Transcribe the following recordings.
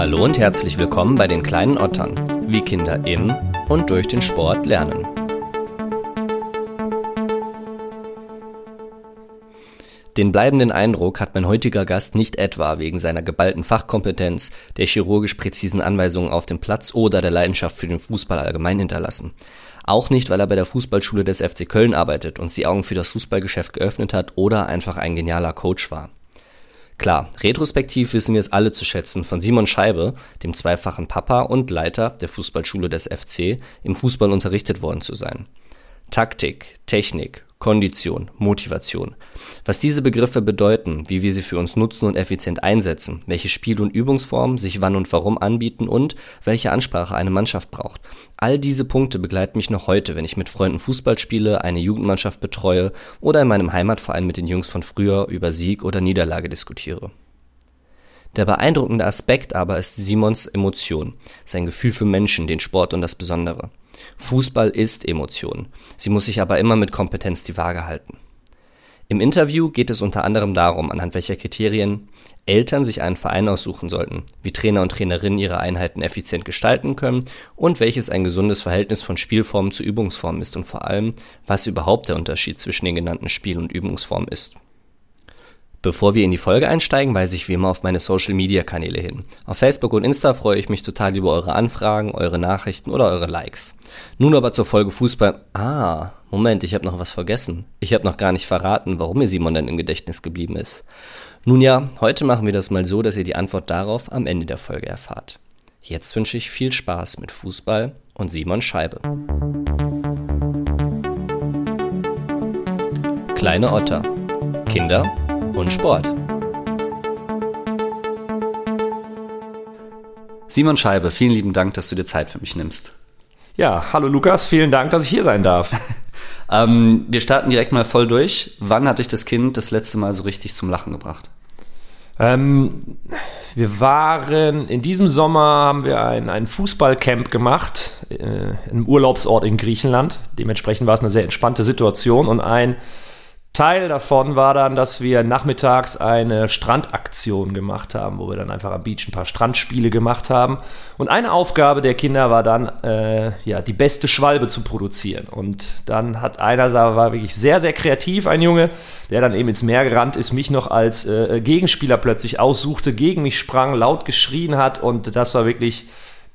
Hallo und herzlich willkommen bei den kleinen Ottern, wie Kinder im und durch den Sport lernen. Den bleibenden Eindruck hat mein heutiger Gast nicht etwa wegen seiner geballten Fachkompetenz, der chirurgisch präzisen Anweisungen auf dem Platz oder der Leidenschaft für den Fußball allgemein hinterlassen. Auch nicht, weil er bei der Fußballschule des FC Köln arbeitet und die Augen für das Fußballgeschäft geöffnet hat oder einfach ein genialer Coach war. Klar, retrospektiv wissen wir es alle zu schätzen, von Simon Scheibe, dem zweifachen Papa und Leiter der Fußballschule des FC, im Fußball unterrichtet worden zu sein. Taktik, Technik, Kondition, Motivation. Was diese Begriffe bedeuten, wie wir sie für uns nutzen und effizient einsetzen, welche Spiel- und Übungsformen sich wann und warum anbieten und welche Ansprache eine Mannschaft braucht. All diese Punkte begleiten mich noch heute, wenn ich mit Freunden Fußball spiele, eine Jugendmannschaft betreue oder in meinem Heimatverein mit den Jungs von früher über Sieg oder Niederlage diskutiere. Der beeindruckende Aspekt aber ist Simons Emotion, sein Gefühl für Menschen, den Sport und das Besondere. Fußball ist Emotion. Sie muss sich aber immer mit Kompetenz die Waage halten. Im Interview geht es unter anderem darum, anhand welcher Kriterien Eltern sich einen Verein aussuchen sollten, wie Trainer und Trainerinnen ihre Einheiten effizient gestalten können und welches ein gesundes Verhältnis von Spielformen zu Übungsformen ist und vor allem, was überhaupt der Unterschied zwischen den genannten Spiel- und Übungsformen ist. Bevor wir in die Folge einsteigen, weise ich wie immer auf meine Social Media Kanäle hin. Auf Facebook und Insta freue ich mich total über eure Anfragen, eure Nachrichten oder eure Likes. Nun aber zur Folge Fußball. Ah, Moment, ich habe noch was vergessen. Ich habe noch gar nicht verraten, warum mir Simon denn im Gedächtnis geblieben ist. Nun ja, heute machen wir das mal so, dass ihr die Antwort darauf am Ende der Folge erfahrt. Jetzt wünsche ich viel Spaß mit Fußball und Simon Scheibe. Kleine Otter. Kinder und Sport. Simon Scheibe, vielen lieben Dank, dass du dir Zeit für mich nimmst. Ja, hallo Lukas, vielen Dank, dass ich hier sein darf. ähm, wir starten direkt mal voll durch. Wann hat dich das Kind das letzte Mal so richtig zum Lachen gebracht? Ähm, wir waren, in diesem Sommer haben wir ein, ein Fußballcamp gemacht, äh, im Urlaubsort in Griechenland. Dementsprechend war es eine sehr entspannte Situation und ein Teil davon war dann, dass wir nachmittags eine Strandaktion gemacht haben, wo wir dann einfach am Beach ein paar Strandspiele gemacht haben. Und eine Aufgabe der Kinder war dann, äh, ja, die beste Schwalbe zu produzieren. Und dann hat einer, war wirklich sehr, sehr kreativ, ein Junge, der dann eben ins Meer gerannt ist, mich noch als äh, Gegenspieler plötzlich aussuchte, gegen mich sprang, laut geschrien hat. Und das war wirklich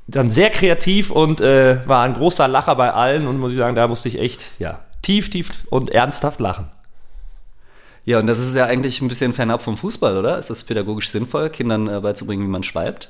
dann sehr kreativ und äh, war ein großer Lacher bei allen. Und muss ich sagen, da musste ich echt, ja, tief, tief und ernsthaft lachen. Ja, und das ist ja eigentlich ein bisschen fernab vom Fußball, oder? Ist das pädagogisch sinnvoll, Kindern äh, beizubringen, wie man schweibt?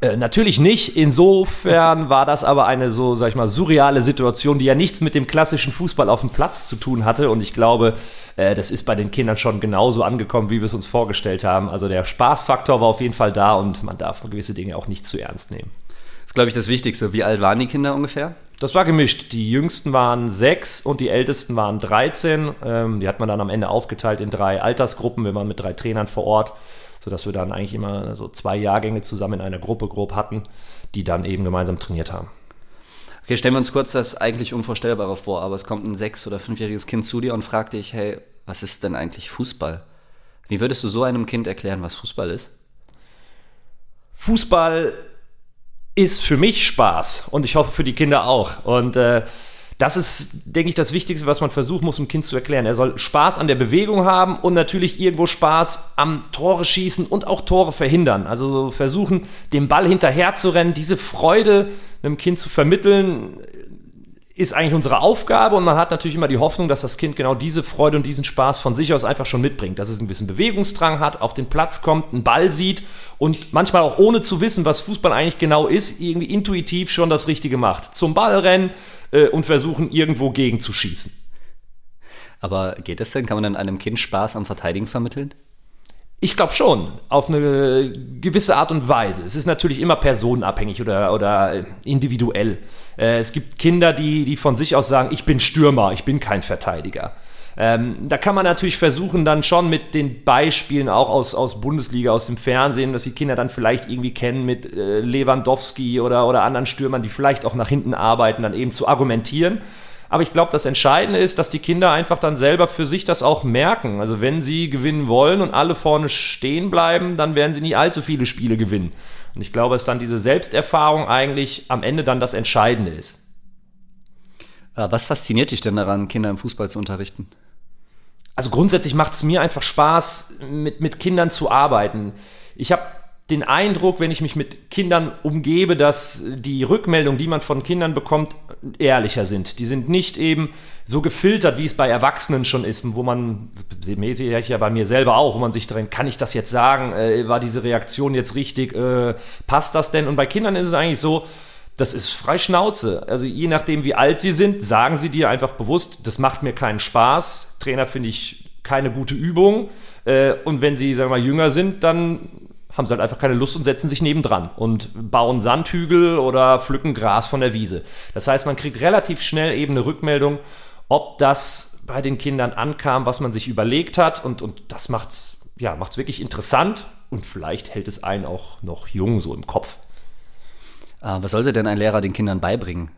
Äh, natürlich nicht. Insofern war das aber eine so, sag ich mal, surreale Situation, die ja nichts mit dem klassischen Fußball auf dem Platz zu tun hatte. Und ich glaube, äh, das ist bei den Kindern schon genauso angekommen, wie wir es uns vorgestellt haben. Also der Spaßfaktor war auf jeden Fall da und man darf gewisse Dinge auch nicht zu ernst nehmen. Das ist, glaube ich, das Wichtigste. Wie alt waren die Kinder ungefähr? Das war gemischt. Die jüngsten waren sechs und die ältesten waren 13. Ähm, die hat man dann am Ende aufgeteilt in drei Altersgruppen. Wir waren mit drei Trainern vor Ort, sodass wir dann eigentlich immer so zwei Jahrgänge zusammen in einer Gruppe grob hatten, die dann eben gemeinsam trainiert haben. Okay, stellen wir uns kurz das eigentlich Unvorstellbare vor, aber es kommt ein sechs- oder fünfjähriges Kind zu dir und fragt dich, hey, was ist denn eigentlich Fußball? Wie würdest du so einem Kind erklären, was Fußball ist? Fußball ist für mich Spaß und ich hoffe für die Kinder auch. Und äh, das ist, denke ich, das Wichtigste, was man versuchen muss, dem Kind zu erklären. Er soll Spaß an der Bewegung haben und natürlich irgendwo Spaß am Tore schießen und auch Tore verhindern. Also versuchen, dem Ball hinterher zu rennen, diese Freude einem Kind zu vermitteln, ist eigentlich unsere Aufgabe und man hat natürlich immer die Hoffnung, dass das Kind genau diese Freude und diesen Spaß von sich aus einfach schon mitbringt, dass es ein bisschen Bewegungsdrang hat, auf den Platz kommt, einen Ball sieht und manchmal auch ohne zu wissen, was Fußball eigentlich genau ist, irgendwie intuitiv schon das Richtige macht. Zum Ball rennen äh, und versuchen, irgendwo gegen zu schießen. Aber geht das denn? Kann man dann einem Kind Spaß am Verteidigen vermitteln? Ich glaube schon, auf eine gewisse Art und Weise. Es ist natürlich immer personenabhängig oder, oder individuell. Äh, es gibt Kinder, die, die von sich aus sagen, ich bin Stürmer, ich bin kein Verteidiger. Ähm, da kann man natürlich versuchen, dann schon mit den Beispielen auch aus, aus Bundesliga, aus dem Fernsehen, dass die Kinder dann vielleicht irgendwie kennen mit äh, Lewandowski oder, oder anderen Stürmern, die vielleicht auch nach hinten arbeiten, dann eben zu argumentieren. Aber ich glaube, das Entscheidende ist, dass die Kinder einfach dann selber für sich das auch merken. Also wenn sie gewinnen wollen und alle vorne stehen bleiben, dann werden sie nicht allzu viele Spiele gewinnen. Und ich glaube, dass dann diese Selbsterfahrung eigentlich am Ende dann das Entscheidende ist. Äh, was fasziniert dich denn daran, Kinder im Fußball zu unterrichten? Also grundsätzlich macht es mir einfach Spaß, mit, mit Kindern zu arbeiten. Ich habe den Eindruck, wenn ich mich mit Kindern umgebe, dass die Rückmeldungen, die man von Kindern bekommt, ehrlicher sind. Die sind nicht eben so gefiltert, wie es bei Erwachsenen schon ist, wo man, sehe ich ja bei mir selber auch, wo man sich drin, kann ich das jetzt sagen? Äh, war diese Reaktion jetzt richtig? Äh, passt das denn? Und bei Kindern ist es eigentlich so, das ist frei Schnauze. Also je nachdem, wie alt sie sind, sagen sie dir einfach bewusst, das macht mir keinen Spaß. Trainer finde ich keine gute Übung. Äh, und wenn sie, sagen wir mal, jünger sind, dann haben sie halt einfach keine Lust und setzen sich nebendran und bauen Sandhügel oder pflücken Gras von der Wiese. Das heißt, man kriegt relativ schnell eben eine Rückmeldung, ob das bei den Kindern ankam, was man sich überlegt hat. Und, und das macht's, ja, macht's wirklich interessant und vielleicht hält es einen auch noch jung so im Kopf. Äh, was sollte denn ein Lehrer den Kindern beibringen?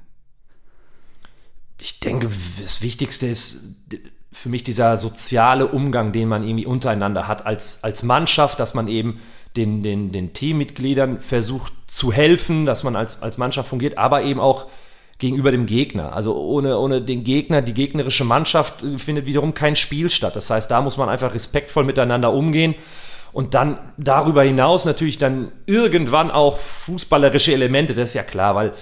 Ich denke, das Wichtigste ist für mich dieser soziale Umgang, den man irgendwie untereinander hat als, als Mannschaft, dass man eben den, den, den Teammitgliedern versucht zu helfen, dass man als, als Mannschaft fungiert, aber eben auch gegenüber dem Gegner. Also ohne, ohne den Gegner, die gegnerische Mannschaft äh, findet wiederum kein Spiel statt. Das heißt, da muss man einfach respektvoll miteinander umgehen und dann darüber hinaus natürlich dann irgendwann auch fußballerische Elemente, das ist ja klar, weil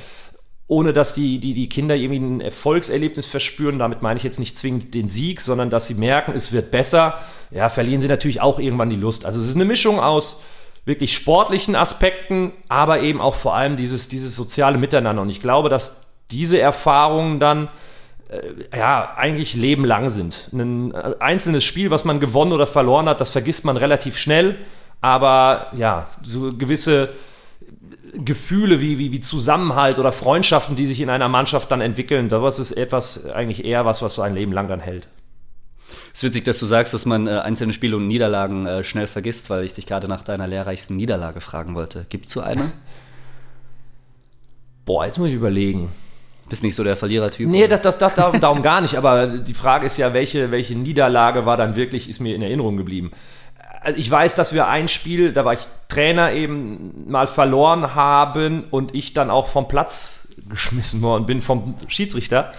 ohne dass die, die, die Kinder irgendwie ein Erfolgserlebnis verspüren, damit meine ich jetzt nicht zwingend den Sieg, sondern dass sie merken, es wird besser, ja, verlieren sie natürlich auch irgendwann die Lust. Also es ist eine Mischung aus wirklich sportlichen Aspekten, aber eben auch vor allem dieses, dieses soziale Miteinander. Und ich glaube, dass diese Erfahrungen dann äh, ja eigentlich lebenlang sind. Ein äh, einzelnes Spiel, was man gewonnen oder verloren hat, das vergisst man relativ schnell. Aber ja, so gewisse Gefühle wie, wie, wie Zusammenhalt oder Freundschaften, die sich in einer Mannschaft dann entwickeln, das ist etwas eigentlich eher was, was so ein Leben lang dann hält. Es ist witzig, dass du sagst, dass man äh, einzelne Spiele und Niederlagen äh, schnell vergisst, weil ich dich gerade nach deiner lehrreichsten Niederlage fragen wollte. Gibt es so eine? Boah, jetzt muss ich überlegen. Bist nicht so der Verlierertyp? Nee, das, das, das, darum, darum gar nicht. Aber die Frage ist ja, welche, welche Niederlage war dann wirklich, ist mir in Erinnerung geblieben. Also ich weiß, dass wir ein Spiel, da war ich Trainer eben mal verloren haben und ich dann auch vom Platz geschmissen worden bin vom Schiedsrichter.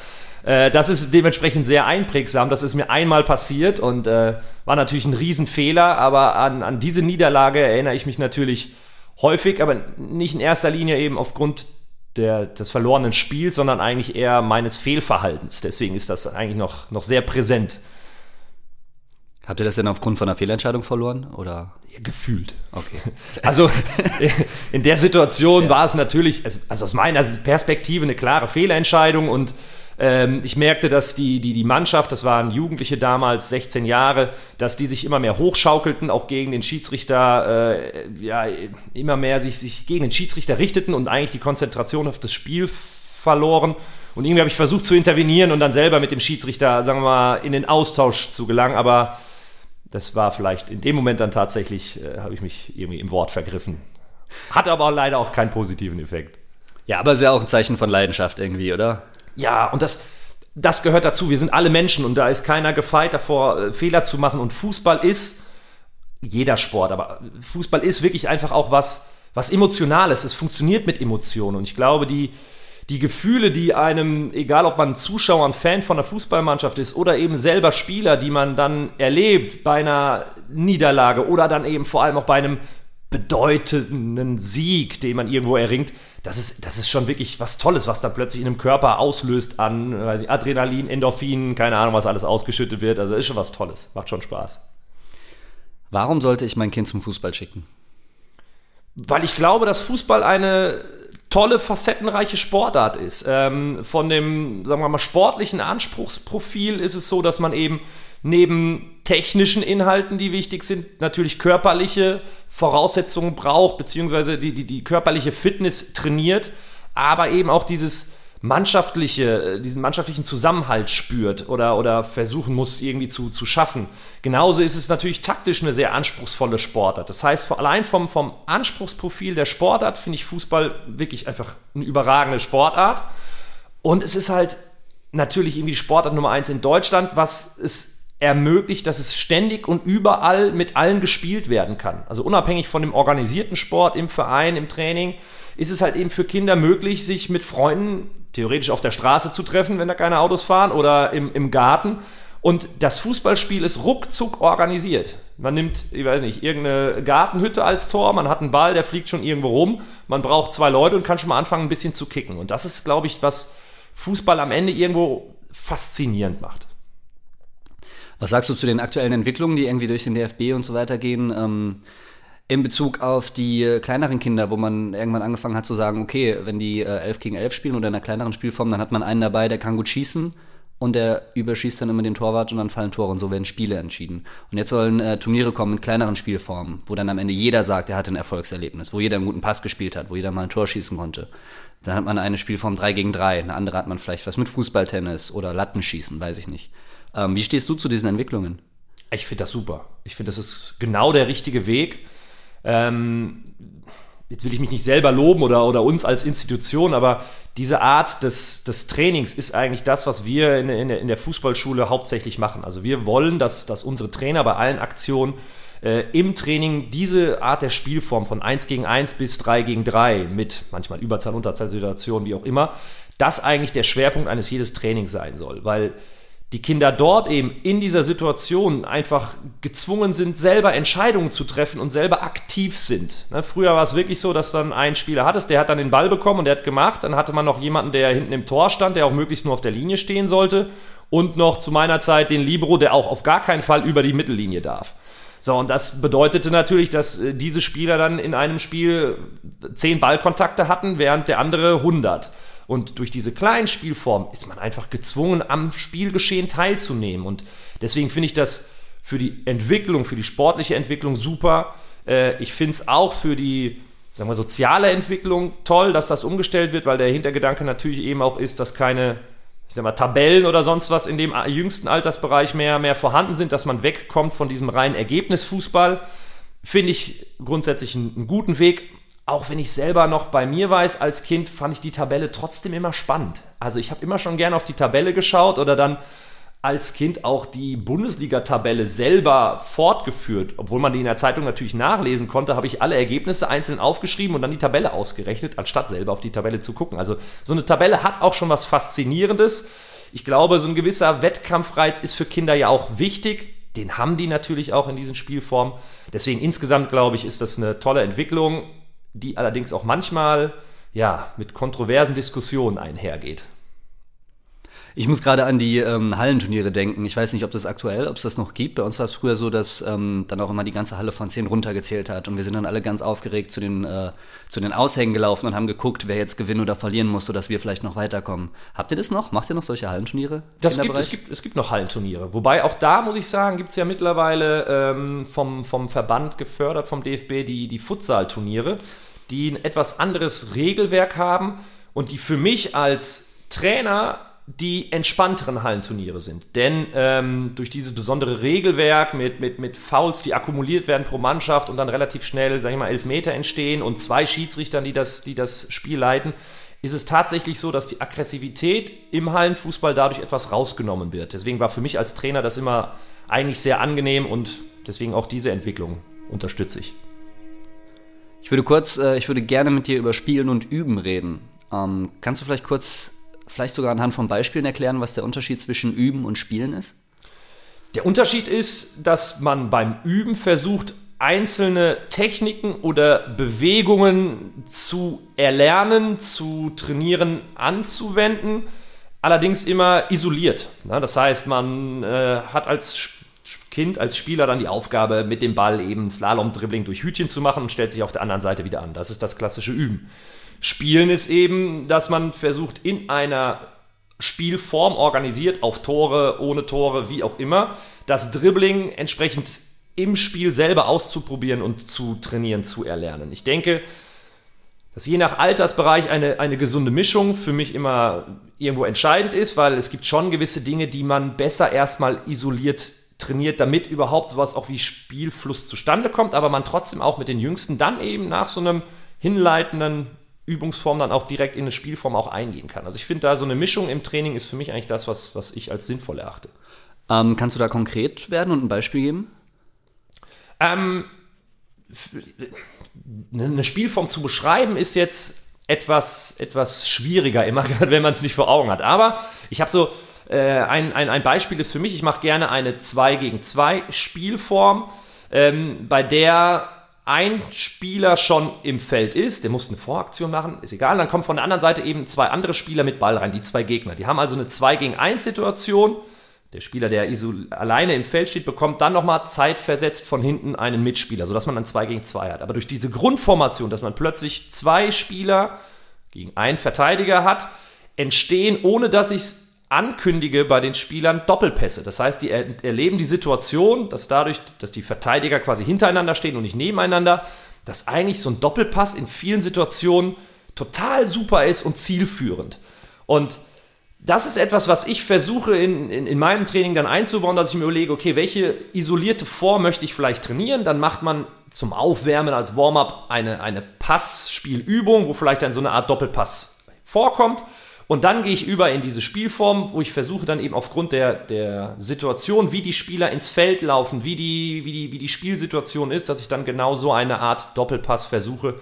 Äh, das ist dementsprechend sehr einprägsam. Das ist mir einmal passiert und äh, war natürlich ein Riesenfehler, aber an, an diese Niederlage erinnere ich mich natürlich häufig, aber nicht in erster Linie eben aufgrund der, des verlorenen Spiels, sondern eigentlich eher meines Fehlverhaltens. Deswegen ist das eigentlich noch, noch sehr präsent. Habt ihr das denn aufgrund von einer Fehlentscheidung verloren? Oder? Ja, gefühlt. Okay. Also in der Situation ja. war es natürlich, also aus meiner Perspektive eine klare Fehlentscheidung und ähm, ich merkte, dass die, die, die Mannschaft, das waren Jugendliche damals, 16 Jahre, dass die sich immer mehr hochschaukelten, auch gegen den Schiedsrichter, äh, ja, immer mehr sich, sich gegen den Schiedsrichter richteten und eigentlich die Konzentration auf das Spiel verloren. Und irgendwie habe ich versucht zu intervenieren und dann selber mit dem Schiedsrichter, sagen wir mal, in den Austausch zu gelangen, aber das war vielleicht in dem Moment dann tatsächlich, äh, habe ich mich irgendwie im Wort vergriffen. Hat aber leider auch keinen positiven Effekt. Ja, aber ist ja auch ein Zeichen von Leidenschaft irgendwie, oder? Ja, und das, das gehört dazu. Wir sind alle Menschen und da ist keiner gefeit davor, äh, Fehler zu machen. Und Fußball ist jeder Sport, aber Fußball ist wirklich einfach auch was, was Emotionales. Es funktioniert mit Emotionen. Und ich glaube, die, die Gefühle, die einem, egal ob man Zuschauer, ein Fan von der Fußballmannschaft ist oder eben selber Spieler, die man dann erlebt bei einer Niederlage oder dann eben vor allem auch bei einem bedeutenden Sieg, den man irgendwo erringt, das ist, das ist schon wirklich was Tolles, was da plötzlich in einem Körper auslöst an weiß ich, Adrenalin, Endorphin, keine Ahnung, was alles ausgeschüttet wird. Also ist schon was Tolles, macht schon Spaß. Warum sollte ich mein Kind zum Fußball schicken? Weil ich glaube, dass Fußball eine tolle, facettenreiche Sportart ist. Ähm, von dem, sagen wir mal, sportlichen Anspruchsprofil ist es so, dass man eben neben technischen Inhalten, die wichtig sind, natürlich körperliche Voraussetzungen braucht, beziehungsweise die, die, die körperliche Fitness trainiert, aber eben auch dieses mannschaftliche, äh, diesen mannschaftlichen Zusammenhalt spürt oder, oder versuchen muss, irgendwie zu, zu schaffen. Genauso ist es natürlich taktisch eine sehr anspruchsvolle Sportart. Das heißt, allein vom, vom Anspruchsprofil der Sportart finde ich Fußball wirklich einfach eine überragende Sportart. Und es ist halt natürlich irgendwie Sportart Nummer eins in Deutschland, was es ermöglicht, dass es ständig und überall mit allen gespielt werden kann. Also unabhängig von dem organisierten Sport im Verein, im Training, ist es halt eben für Kinder möglich, sich mit Freunden theoretisch auf der Straße zu treffen, wenn da keine Autos fahren, oder im, im Garten. Und das Fußballspiel ist ruckzuck organisiert. Man nimmt, ich weiß nicht, irgendeine Gartenhütte als Tor, man hat einen Ball, der fliegt schon irgendwo rum, man braucht zwei Leute und kann schon mal anfangen, ein bisschen zu kicken. Und das ist, glaube ich, was Fußball am Ende irgendwo faszinierend macht. Was sagst du zu den aktuellen Entwicklungen, die irgendwie durch den DFB und so weiter gehen? Ähm, in Bezug auf die äh, kleineren Kinder, wo man irgendwann angefangen hat zu sagen, okay, wenn die äh, 11 gegen 11 spielen oder in einer kleineren Spielform, dann hat man einen dabei, der kann gut schießen und der überschießt dann immer den Torwart und dann fallen Tore und so werden Spiele entschieden. Und jetzt sollen äh, Turniere kommen mit kleineren Spielformen, wo dann am Ende jeder sagt, er hatte ein Erfolgserlebnis, wo jeder einen guten Pass gespielt hat, wo jeder mal ein Tor schießen konnte. Dann hat man eine Spielform 3 gegen 3, eine andere hat man vielleicht was mit Fußballtennis oder Lattenschießen, weiß ich nicht. Ähm, wie stehst du zu diesen Entwicklungen? Ich finde das super. Ich finde, das ist genau der richtige Weg. Ähm, jetzt will ich mich nicht selber loben oder, oder uns als Institution, aber diese Art des, des Trainings ist eigentlich das, was wir in, in, in der Fußballschule hauptsächlich machen. Also wir wollen, dass, dass unsere Trainer bei allen Aktionen äh, im Training diese Art der Spielform von 1 gegen 1 bis 3 gegen 3 mit manchmal Überzahl, Unterzahlsituationen, wie auch immer, das eigentlich der Schwerpunkt eines jedes Trainings sein soll. Weil die Kinder dort eben in dieser Situation einfach gezwungen sind, selber Entscheidungen zu treffen und selber aktiv sind. Ne, früher war es wirklich so, dass dann ein Spieler hattest, der hat dann den Ball bekommen und der hat gemacht. Dann hatte man noch jemanden, der hinten im Tor stand, der auch möglichst nur auf der Linie stehen sollte. Und noch zu meiner Zeit den Libero, der auch auf gar keinen Fall über die Mittellinie darf. So, und das bedeutete natürlich, dass äh, diese Spieler dann in einem Spiel zehn Ballkontakte hatten, während der andere 100. Und durch diese kleinen Spielformen ist man einfach gezwungen, am Spielgeschehen teilzunehmen. Und deswegen finde ich das für die Entwicklung, für die sportliche Entwicklung super. Äh, ich finde es auch für die sagen wir, soziale Entwicklung toll, dass das umgestellt wird, weil der Hintergedanke natürlich eben auch ist, dass keine ich sag mal, Tabellen oder sonst was in dem jüngsten Altersbereich mehr, mehr vorhanden sind, dass man wegkommt von diesem reinen Ergebnisfußball. Finde ich grundsätzlich einen, einen guten Weg auch wenn ich selber noch bei mir weiß, als Kind fand ich die Tabelle trotzdem immer spannend. Also ich habe immer schon gerne auf die Tabelle geschaut oder dann als Kind auch die Bundesliga-Tabelle selber fortgeführt. Obwohl man die in der Zeitung natürlich nachlesen konnte, habe ich alle Ergebnisse einzeln aufgeschrieben und dann die Tabelle ausgerechnet, anstatt selber auf die Tabelle zu gucken. Also so eine Tabelle hat auch schon was Faszinierendes. Ich glaube, so ein gewisser Wettkampfreiz ist für Kinder ja auch wichtig. Den haben die natürlich auch in diesen Spielformen. Deswegen insgesamt glaube ich, ist das eine tolle Entwicklung die allerdings auch manchmal ja, mit kontroversen Diskussionen einhergeht. Ich muss gerade an die ähm, Hallenturniere denken. Ich weiß nicht, ob das aktuell, ob es das noch gibt. Bei uns war es früher so, dass ähm, dann auch immer die ganze Halle von 10 runtergezählt hat. Und wir sind dann alle ganz aufgeregt zu den, äh, zu den Aushängen gelaufen und haben geguckt, wer jetzt gewinnen oder verlieren muss, sodass wir vielleicht noch weiterkommen. Habt ihr das noch? Macht ihr noch solche Hallenturniere? Das gibt, es, gibt, es gibt noch Hallenturniere. Wobei auch da, muss ich sagen, gibt es ja mittlerweile ähm, vom, vom Verband gefördert, vom DFB, die, die Futsal-Turniere die ein etwas anderes Regelwerk haben und die für mich als Trainer die entspannteren Hallenturniere sind. Denn ähm, durch dieses besondere Regelwerk mit, mit, mit Fouls, die akkumuliert werden pro Mannschaft und dann relativ schnell, sag ich mal, elf Meter entstehen und zwei Schiedsrichtern, die das, die das Spiel leiten, ist es tatsächlich so, dass die Aggressivität im Hallenfußball dadurch etwas rausgenommen wird. Deswegen war für mich als Trainer das immer eigentlich sehr angenehm und deswegen auch diese Entwicklung unterstütze ich. Ich würde kurz, äh, ich würde gerne mit dir über Spielen und Üben reden. Ähm, kannst du vielleicht kurz, vielleicht sogar anhand von Beispielen erklären, was der Unterschied zwischen Üben und Spielen ist? Der Unterschied ist, dass man beim Üben versucht, einzelne Techniken oder Bewegungen zu erlernen, zu trainieren, anzuwenden, allerdings immer isoliert. Das heißt, man äh, hat als Kind, als Spieler dann die Aufgabe, mit dem Ball eben Slalom-Dribbling durch Hütchen zu machen und stellt sich auf der anderen Seite wieder an. Das ist das klassische Üben. Spielen ist eben, dass man versucht, in einer Spielform organisiert, auf Tore, ohne Tore, wie auch immer, das Dribbling entsprechend im Spiel selber auszuprobieren und zu trainieren, zu erlernen. Ich denke, dass je nach Altersbereich eine, eine gesunde Mischung für mich immer irgendwo entscheidend ist, weil es gibt schon gewisse Dinge, die man besser erstmal isoliert trainiert, damit überhaupt sowas auch wie Spielfluss zustande kommt, aber man trotzdem auch mit den Jüngsten dann eben nach so einem hinleitenden Übungsform dann auch direkt in eine Spielform auch eingehen kann. Also ich finde da so eine Mischung im Training ist für mich eigentlich das, was, was ich als sinnvoll erachte. Ähm, kannst du da konkret werden und ein Beispiel geben? Ähm, eine Spielform zu beschreiben ist jetzt etwas, etwas schwieriger immer, wenn man es nicht vor Augen hat. Aber ich habe so, äh, ein, ein, ein Beispiel ist für mich, ich mache gerne eine 2 gegen 2 Spielform, ähm, bei der ein Spieler schon im Feld ist, der muss eine Voraktion machen, ist egal, dann kommen von der anderen Seite eben zwei andere Spieler mit Ball rein, die zwei Gegner. Die haben also eine 2 gegen 1 Situation der Spieler, der alleine im Feld steht, bekommt dann nochmal zeitversetzt von hinten einen Mitspieler, sodass man dann 2 gegen 2 hat. Aber durch diese Grundformation, dass man plötzlich zwei Spieler gegen einen Verteidiger hat, entstehen, ohne dass ich es ankündige bei den Spielern, Doppelpässe. Das heißt, die erleben die Situation, dass dadurch, dass die Verteidiger quasi hintereinander stehen und nicht nebeneinander, dass eigentlich so ein Doppelpass in vielen Situationen total super ist und zielführend. Und das ist etwas, was ich versuche in, in, in, meinem Training dann einzubauen, dass ich mir überlege, okay, welche isolierte Form möchte ich vielleicht trainieren? Dann macht man zum Aufwärmen als Warm-up eine, eine Passspielübung, wo vielleicht dann so eine Art Doppelpass vorkommt. Und dann gehe ich über in diese Spielform, wo ich versuche dann eben aufgrund der, der Situation, wie die Spieler ins Feld laufen, wie die, wie, die, wie die Spielsituation ist, dass ich dann genau so eine Art Doppelpass versuche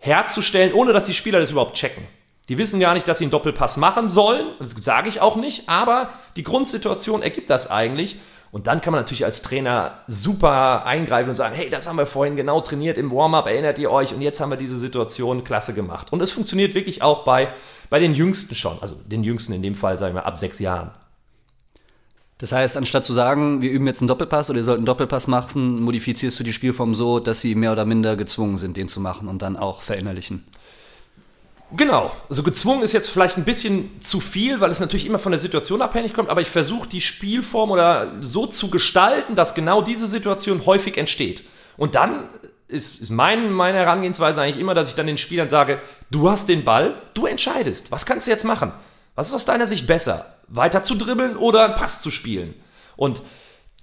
herzustellen, ohne dass die Spieler das überhaupt checken. Die wissen gar nicht, dass sie einen Doppelpass machen sollen. Das sage ich auch nicht. Aber die Grundsituation ergibt das eigentlich. Und dann kann man natürlich als Trainer super eingreifen und sagen, hey, das haben wir vorhin genau trainiert im Warm-up, erinnert ihr euch? Und jetzt haben wir diese Situation klasse gemacht. Und es funktioniert wirklich auch bei, bei den Jüngsten schon. Also den Jüngsten in dem Fall, sagen wir, ab sechs Jahren. Das heißt, anstatt zu sagen, wir üben jetzt einen Doppelpass oder ihr sollt einen Doppelpass machen, modifizierst du die Spielform so, dass sie mehr oder minder gezwungen sind, den zu machen und dann auch verinnerlichen. Genau. Also gezwungen ist jetzt vielleicht ein bisschen zu viel, weil es natürlich immer von der Situation abhängig kommt, aber ich versuche die Spielform oder so zu gestalten, dass genau diese Situation häufig entsteht. Und dann ist, ist mein, meine Herangehensweise eigentlich immer, dass ich dann den Spielern sage, du hast den Ball, du entscheidest. Was kannst du jetzt machen? Was ist aus deiner Sicht besser? Weiter zu dribbeln oder einen Pass zu spielen? Und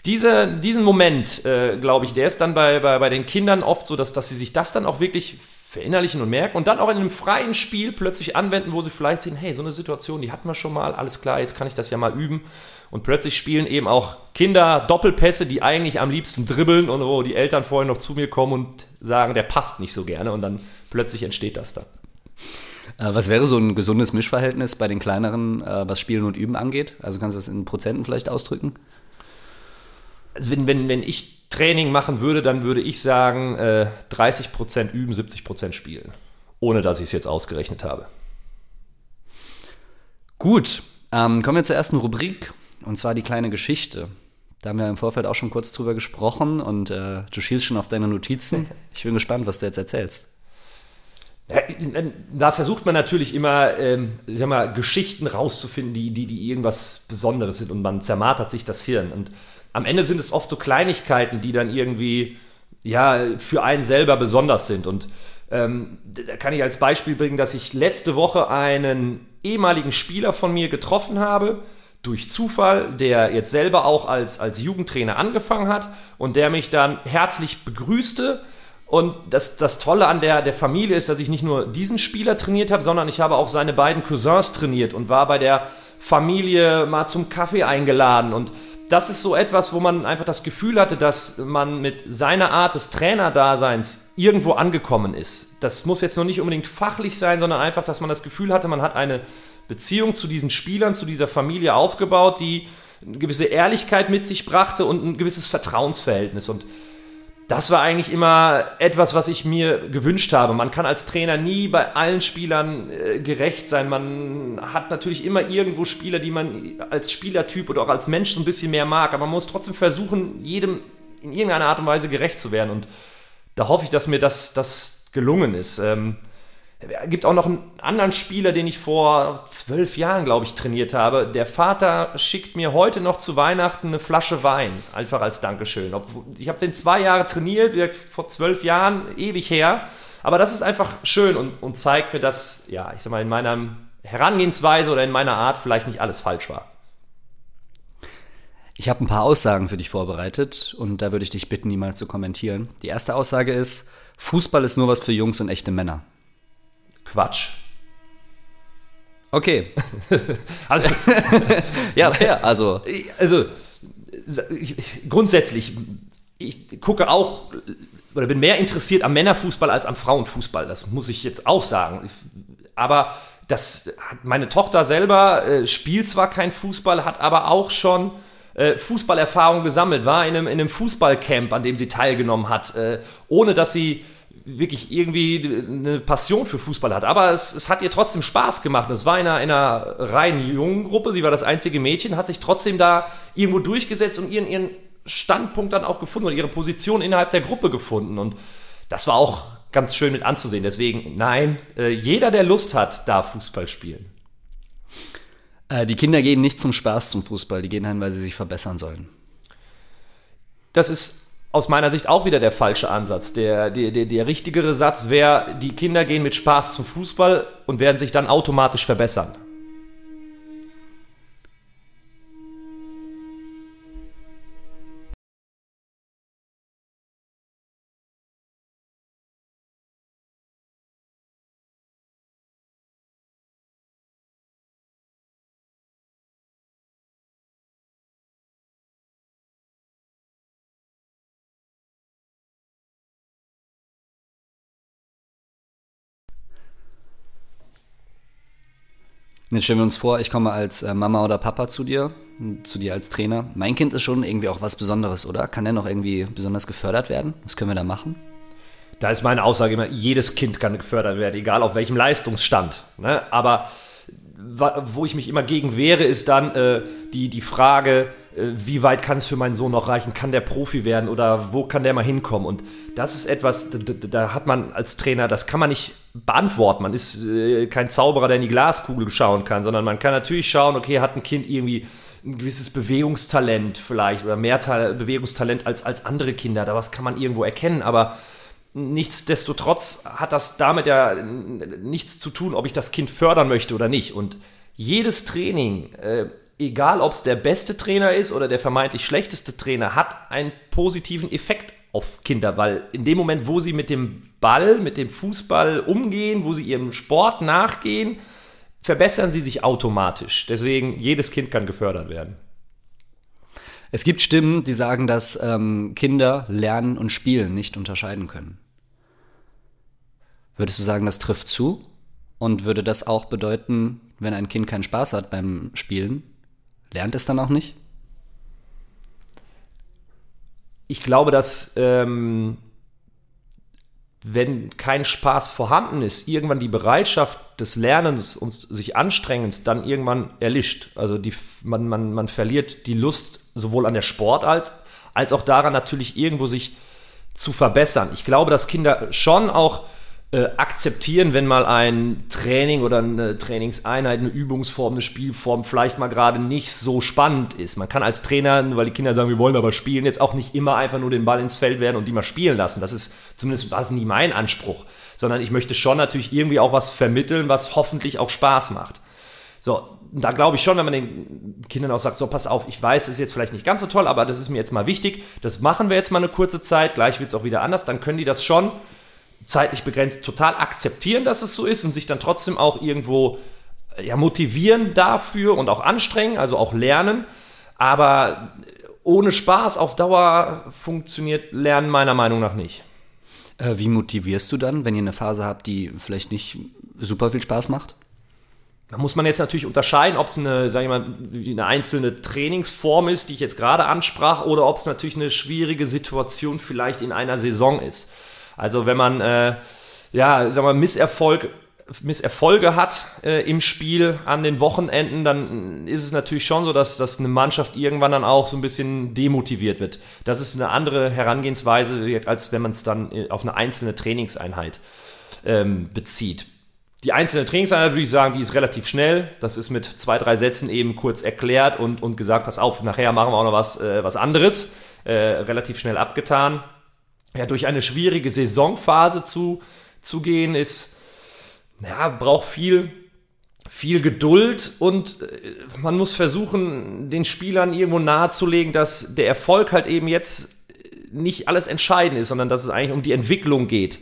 diese, diesen Moment, äh, glaube ich, der ist dann bei, bei, bei den Kindern oft so, dass, dass sie sich das dann auch wirklich verinnerlichen und merken und dann auch in einem freien Spiel plötzlich anwenden, wo sie vielleicht sehen, hey, so eine Situation, die hatten wir schon mal, alles klar, jetzt kann ich das ja mal üben. Und plötzlich spielen eben auch Kinder Doppelpässe, die eigentlich am liebsten dribbeln und wo die Eltern vorher noch zu mir kommen und sagen, der passt nicht so gerne und dann plötzlich entsteht das dann. Äh, was wäre so ein gesundes Mischverhältnis bei den kleineren, äh, was Spielen und Üben angeht? Also kannst du das in Prozenten vielleicht ausdrücken? Also wenn, wenn, wenn ich Training machen würde, dann würde ich sagen, äh, 30% üben, 70% spielen. Ohne dass ich es jetzt ausgerechnet habe. Gut, ähm, kommen wir zur ersten Rubrik, und zwar die kleine Geschichte. Da haben wir im Vorfeld auch schon kurz drüber gesprochen und äh, du schielst schon auf deine Notizen. Ich bin gespannt, was du jetzt erzählst. Da versucht man natürlich immer, ähm, ich sag mal, Geschichten rauszufinden, die, die, die irgendwas Besonderes sind und man zermartert sich das Hirn. Und am Ende sind es oft so Kleinigkeiten, die dann irgendwie ja für einen selber besonders sind. Und ähm, da kann ich als Beispiel bringen, dass ich letzte Woche einen ehemaligen Spieler von mir getroffen habe, durch Zufall, der jetzt selber auch als, als Jugendtrainer angefangen hat und der mich dann herzlich begrüßte. Und das, das Tolle an der, der Familie ist, dass ich nicht nur diesen Spieler trainiert habe, sondern ich habe auch seine beiden Cousins trainiert und war bei der Familie mal zum Kaffee eingeladen und das ist so etwas, wo man einfach das Gefühl hatte, dass man mit seiner Art des Trainerdaseins irgendwo angekommen ist. Das muss jetzt noch nicht unbedingt fachlich sein, sondern einfach, dass man das Gefühl hatte, man hat eine Beziehung zu diesen Spielern, zu dieser Familie aufgebaut, die eine gewisse Ehrlichkeit mit sich brachte und ein gewisses Vertrauensverhältnis. Und das war eigentlich immer etwas, was ich mir gewünscht habe. Man kann als Trainer nie bei allen Spielern äh, gerecht sein. Man hat natürlich immer irgendwo Spieler, die man als Spielertyp oder auch als Mensch so ein bisschen mehr mag. Aber man muss trotzdem versuchen, jedem in irgendeiner Art und Weise gerecht zu werden. Und da hoffe ich, dass mir das, das gelungen ist. Ähm, gibt auch noch einen anderen Spieler, den ich vor zwölf Jahren, glaube ich, trainiert habe. Der Vater schickt mir heute noch zu Weihnachten eine Flasche Wein, einfach als Dankeschön. Ich habe den zwei Jahre trainiert, vor zwölf Jahren, ewig her. Aber das ist einfach schön und, und zeigt mir, dass, ja, ich sag mal, in meiner Herangehensweise oder in meiner Art vielleicht nicht alles falsch war. Ich habe ein paar Aussagen für dich vorbereitet und da würde ich dich bitten, die mal zu kommentieren. Die erste Aussage ist, Fußball ist nur was für Jungs und echte Männer Quatsch. Okay. also, ja, fair. Also, also ich, grundsätzlich, ich gucke auch oder bin mehr interessiert am Männerfußball als am Frauenfußball. Das muss ich jetzt auch sagen. Aber das hat meine Tochter selber äh, spielt zwar kein Fußball, hat aber auch schon äh, Fußballerfahrung gesammelt, war in einem, in einem Fußballcamp, an dem sie teilgenommen hat, äh, ohne dass sie wirklich irgendwie eine Passion für Fußball hat. Aber es, es hat ihr trotzdem Spaß gemacht. Es war in einer, in einer rein jungen Gruppe. Sie war das einzige Mädchen, hat sich trotzdem da irgendwo durchgesetzt und ihren, ihren Standpunkt dann auch gefunden und ihre Position innerhalb der Gruppe gefunden. Und das war auch ganz schön mit anzusehen. Deswegen, nein, äh, jeder, der Lust hat, darf Fußball spielen. Äh, die Kinder gehen nicht zum Spaß zum Fußball, die gehen hin, weil sie sich verbessern sollen. Das ist aus meiner Sicht auch wieder der falsche Ansatz. Der, der, der, der richtigere Satz wäre, die Kinder gehen mit Spaß zum Fußball und werden sich dann automatisch verbessern. Jetzt stellen wir uns vor, ich komme als äh, Mama oder Papa zu dir, zu dir als Trainer. Mein Kind ist schon irgendwie auch was Besonderes, oder? Kann der noch irgendwie besonders gefördert werden? Was können wir da machen? Da ist meine Aussage immer, jedes Kind kann gefördert werden, egal auf welchem Leistungsstand. Ne? Aber wo ich mich immer gegen wehre, ist dann äh, die, die Frage, wie weit kann es für meinen Sohn noch reichen? Kann der Profi werden oder wo kann der mal hinkommen? Und das ist etwas, da, da hat man als Trainer, das kann man nicht beantworten. Man ist äh, kein Zauberer, der in die Glaskugel schauen kann, sondern man kann natürlich schauen, okay, hat ein Kind irgendwie ein gewisses Bewegungstalent vielleicht oder mehr Ta Bewegungstalent als, als andere Kinder. Da was kann man irgendwo erkennen, aber nichtsdestotrotz hat das damit ja nichts zu tun, ob ich das Kind fördern möchte oder nicht. Und jedes Training äh, egal ob es der beste Trainer ist oder der vermeintlich schlechteste Trainer, hat einen positiven Effekt auf Kinder, weil in dem Moment, wo sie mit dem Ball, mit dem Fußball umgehen, wo sie ihrem Sport nachgehen, verbessern sie sich automatisch. Deswegen, jedes Kind kann gefördert werden. Es gibt Stimmen, die sagen, dass ähm, Kinder Lernen und Spielen nicht unterscheiden können. Würdest du sagen, das trifft zu? Und würde das auch bedeuten, wenn ein Kind keinen Spaß hat beim Spielen, lernt es dann auch nicht? Ich glaube, dass ähm, wenn kein Spaß vorhanden ist, irgendwann die Bereitschaft des Lernens und sich Anstrengens dann irgendwann erlischt. Also die, man, man, man verliert die Lust sowohl an der Sportart als auch daran natürlich irgendwo sich zu verbessern. Ich glaube, dass Kinder schon auch äh, akzeptieren, wenn mal ein Training oder eine Trainingseinheit, eine Übungsform, eine Spielform vielleicht mal gerade nicht so spannend ist. Man kann als Trainer, weil die Kinder sagen, wir wollen aber spielen, jetzt auch nicht immer einfach nur den Ball ins Feld werden und die mal spielen lassen. Das ist zumindest war es nie mein Anspruch, sondern ich möchte schon natürlich irgendwie auch was vermitteln, was hoffentlich auch Spaß macht. So, da glaube ich schon, wenn man den Kindern auch sagt, so pass auf, ich weiß, es ist jetzt vielleicht nicht ganz so toll, aber das ist mir jetzt mal wichtig, das machen wir jetzt mal eine kurze Zeit, gleich wird es auch wieder anders, dann können die das schon zeitlich begrenzt total akzeptieren, dass es so ist und sich dann trotzdem auch irgendwo äh, ja, motivieren dafür und auch anstrengen, also auch lernen. Aber ohne Spaß auf Dauer funktioniert Lernen meiner Meinung nach nicht. Äh, wie motivierst du dann, wenn ihr eine Phase habt, die vielleicht nicht super viel Spaß macht? Da muss man jetzt natürlich unterscheiden, ob es eine, sag ich mal, eine einzelne Trainingsform ist, die ich jetzt gerade ansprach, oder ob es natürlich eine schwierige Situation vielleicht in einer Saison ist. Also wenn man äh, ja, sag mal, Misserfolg Misserfolge hat äh, im Spiel an den Wochenenden, dann ist es natürlich schon so, dass, dass eine Mannschaft irgendwann dann auch so ein bisschen demotiviert wird. Das ist eine andere Herangehensweise, als wenn man es dann äh, auf eine einzelne Trainingseinheit ähm, bezieht. Die einzelne Trainingseinheit würde ich sagen, die ist relativ schnell. Das ist mit zwei, drei Sätzen eben kurz erklärt und, und gesagt, pass auf, nachher machen wir auch noch was, äh, was anderes. Äh, relativ schnell abgetan ja, durch eine schwierige Saisonphase zu, zu gehen, ist, ja, braucht viel, viel Geduld und äh, man muss versuchen, den Spielern irgendwo nahezulegen, dass der Erfolg halt eben jetzt nicht alles entscheidend ist, sondern dass es eigentlich um die Entwicklung geht.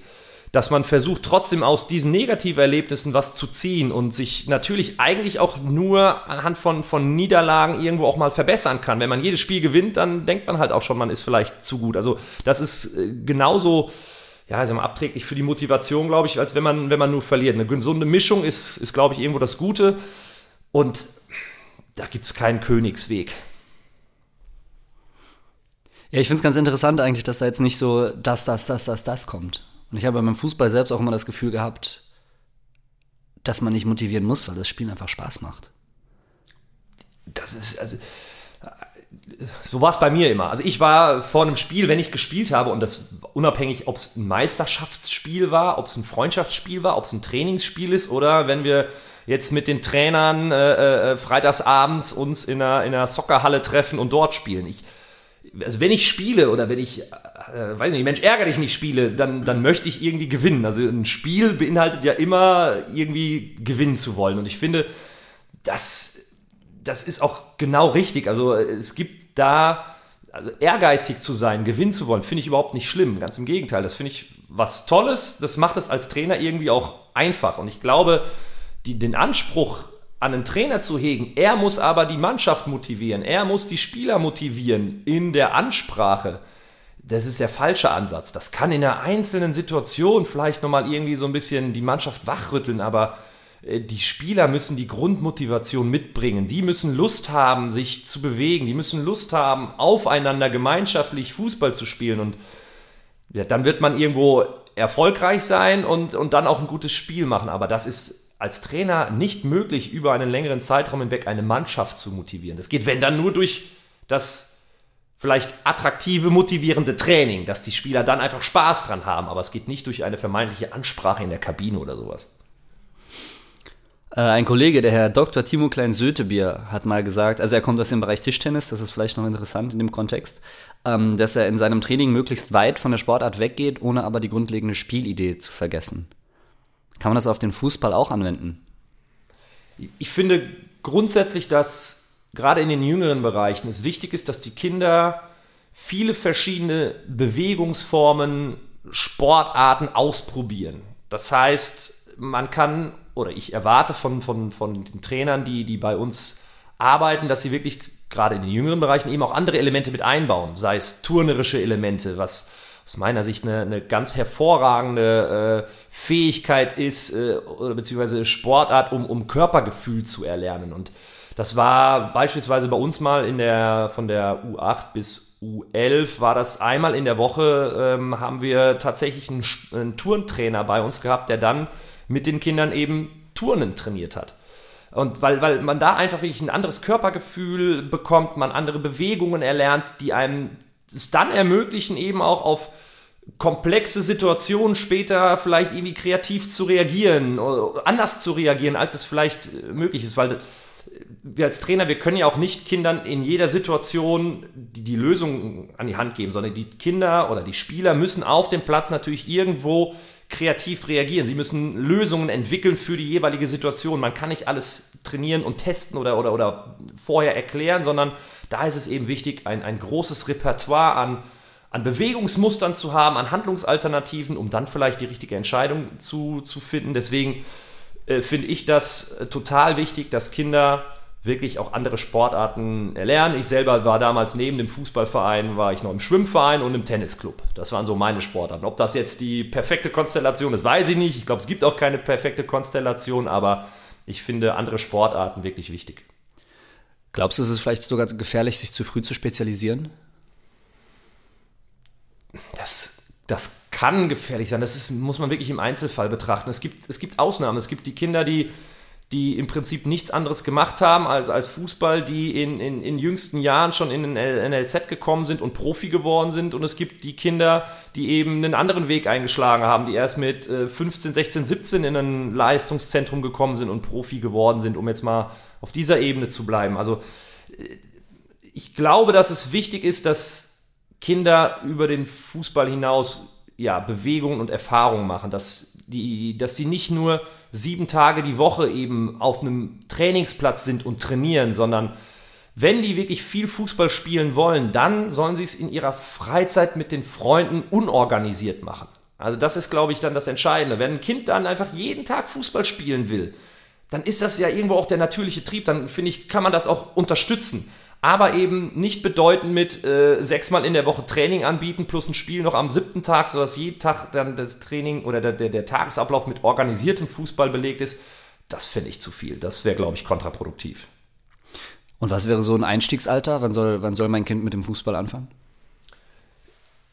Dass man versucht, trotzdem aus diesen Negativerlebnissen was zu ziehen und sich natürlich eigentlich auch nur anhand von, von Niederlagen irgendwo auch mal verbessern kann. Wenn man jedes Spiel gewinnt, dann denkt man halt auch schon, man ist vielleicht zu gut. Also das ist äh, genauso ja, sagen wir, abträglich für die Motivation, glaube ich, als wenn man, wenn man nur verliert. Eine gesunde Mischung ist, ist glaube ich, irgendwo das Gute. Und da gibt es keinen Königsweg. Ja, ich finde es ganz interessant eigentlich, dass da jetzt nicht so das, das, das, das, das kommt. Und ich habe beim Fußball selbst auch immer das Gefühl gehabt, dass man nicht motivieren muss, weil das Spiel einfach Spaß macht. Das ist, also, so war es bei mir immer. Also ich war vor einem Spiel, wenn ich gespielt habe, und das unabhängig, ob es ein Meisterschaftsspiel war, ob es ein Freundschaftsspiel war, ob es ein Trainingsspiel ist oder wenn wir jetzt mit den Trainern äh, äh, freitagsabends uns in einer, in einer Soccerhalle treffen und dort spielen. Ich, also wenn ich spiele oder wenn ich, äh, weiß nicht, Mensch, ärgere dich nicht spiele, dann, dann möchte ich irgendwie gewinnen. Also ein Spiel beinhaltet ja immer irgendwie gewinnen zu wollen. Und ich finde, das, das ist auch genau richtig. Also es gibt da, also ehrgeizig zu sein, gewinnen zu wollen, finde ich überhaupt nicht schlimm. Ganz im Gegenteil, das finde ich was Tolles. Das macht es als Trainer irgendwie auch einfach. Und ich glaube, die, den Anspruch, an einen Trainer zu hegen. Er muss aber die Mannschaft motivieren. Er muss die Spieler motivieren in der Ansprache. Das ist der falsche Ansatz. Das kann in einer einzelnen Situation vielleicht nochmal irgendwie so ein bisschen die Mannschaft wachrütteln, aber äh, die Spieler müssen die Grundmotivation mitbringen. Die müssen Lust haben, sich zu bewegen. Die müssen Lust haben, aufeinander gemeinschaftlich Fußball zu spielen. Und ja, dann wird man irgendwo erfolgreich sein und, und dann auch ein gutes Spiel machen. Aber das ist als Trainer nicht möglich, über einen längeren Zeitraum hinweg eine Mannschaft zu motivieren. Das geht, wenn dann nur durch das vielleicht attraktive, motivierende Training, dass die Spieler dann einfach Spaß dran haben. Aber es geht nicht durch eine vermeintliche Ansprache in der Kabine oder sowas. Äh, ein Kollege, der Herr Dr. Timo Klein-Sötebier, hat mal gesagt, also er kommt aus dem Bereich Tischtennis, das ist vielleicht noch interessant in dem Kontext, ähm, dass er in seinem Training möglichst weit von der Sportart weggeht, ohne aber die grundlegende Spielidee zu vergessen. Kann man das auf den Fußball auch anwenden? Ich finde grundsätzlich, dass gerade in den jüngeren Bereichen es wichtig ist, dass die Kinder viele verschiedene Bewegungsformen, Sportarten ausprobieren. Das heißt, man kann, oder ich erwarte von, von, von den Trainern, die, die bei uns arbeiten, dass sie wirklich gerade in den jüngeren Bereichen eben auch andere Elemente mit einbauen, sei es turnerische Elemente, was aus meiner Sicht eine, eine ganz hervorragende äh, Fähigkeit ist, äh, beziehungsweise Sportart, um, um Körpergefühl zu erlernen. Und das war beispielsweise bei uns mal in der, von der U8 bis U11 war das einmal in der Woche, ähm, haben wir tatsächlich einen, einen Turntrainer bei uns gehabt, der dann mit den Kindern eben Turnen trainiert hat. Und weil, weil man da einfach wirklich ein anderes Körpergefühl bekommt, man andere Bewegungen erlernt, die einem es dann ermöglichen, eben auch auf komplexe Situationen später vielleicht irgendwie kreativ zu reagieren, anders zu reagieren, als es vielleicht äh, möglich ist, weil wir als Trainer, wir können ja auch nicht Kindern in jeder Situation die, die Lösung an die Hand geben, sondern die Kinder oder die Spieler müssen auf dem Platz natürlich irgendwo kreativ reagieren. Sie müssen Lösungen entwickeln für die jeweilige Situation. Man kann nicht alles trainieren und testen oder, oder, oder vorher erklären, sondern da ist es eben wichtig, ein, ein großes Repertoire an, an Bewegungsmustern zu haben, an Handlungsalternativen, um dann vielleicht die richtige Entscheidung zu, zu finden. Deswegen äh, finde ich das äh, total wichtig, dass Kinder wirklich auch andere Sportarten erlernen. Ich selber war damals neben dem Fußballverein, war ich noch im Schwimmverein und im Tennisclub. Das waren so meine Sportarten. Ob das jetzt die perfekte Konstellation ist, weiß ich nicht. Ich glaube, es gibt auch keine perfekte Konstellation, aber ich finde andere Sportarten wirklich wichtig. Glaubst du, es ist vielleicht sogar gefährlich, sich zu früh zu spezialisieren? Das, das kann gefährlich sein. Das ist, muss man wirklich im Einzelfall betrachten. Es gibt, es gibt Ausnahmen. Es gibt die Kinder, die, die im Prinzip nichts anderes gemacht haben als, als Fußball, die in, in, in jüngsten Jahren schon in den NLZ gekommen sind und Profi geworden sind. Und es gibt die Kinder, die eben einen anderen Weg eingeschlagen haben, die erst mit 15, 16, 17 in ein Leistungszentrum gekommen sind und Profi geworden sind, um jetzt mal auf dieser Ebene zu bleiben. Also äh, ich glaube, dass es wichtig ist, dass Kinder über den Fußball hinaus ja, Bewegungen und Erfahrungen machen, dass die, dass die nicht nur sieben Tage die Woche eben auf einem Trainingsplatz sind und trainieren, sondern wenn die wirklich viel Fußball spielen wollen, dann sollen sie es in ihrer Freizeit mit den Freunden unorganisiert machen. Also das ist, glaube ich, dann das Entscheidende. Wenn ein Kind dann einfach jeden Tag Fußball spielen will, dann ist das ja irgendwo auch der natürliche Trieb. Dann finde ich, kann man das auch unterstützen. Aber eben nicht bedeuten mit äh, sechsmal in der Woche Training anbieten plus ein Spiel noch am siebten Tag, sodass jeden Tag dann das Training oder der, der, der Tagesablauf mit organisiertem Fußball belegt ist. Das finde ich zu viel. Das wäre, glaube ich, kontraproduktiv. Und was wäre so ein Einstiegsalter? Wann soll, wann soll mein Kind mit dem Fußball anfangen?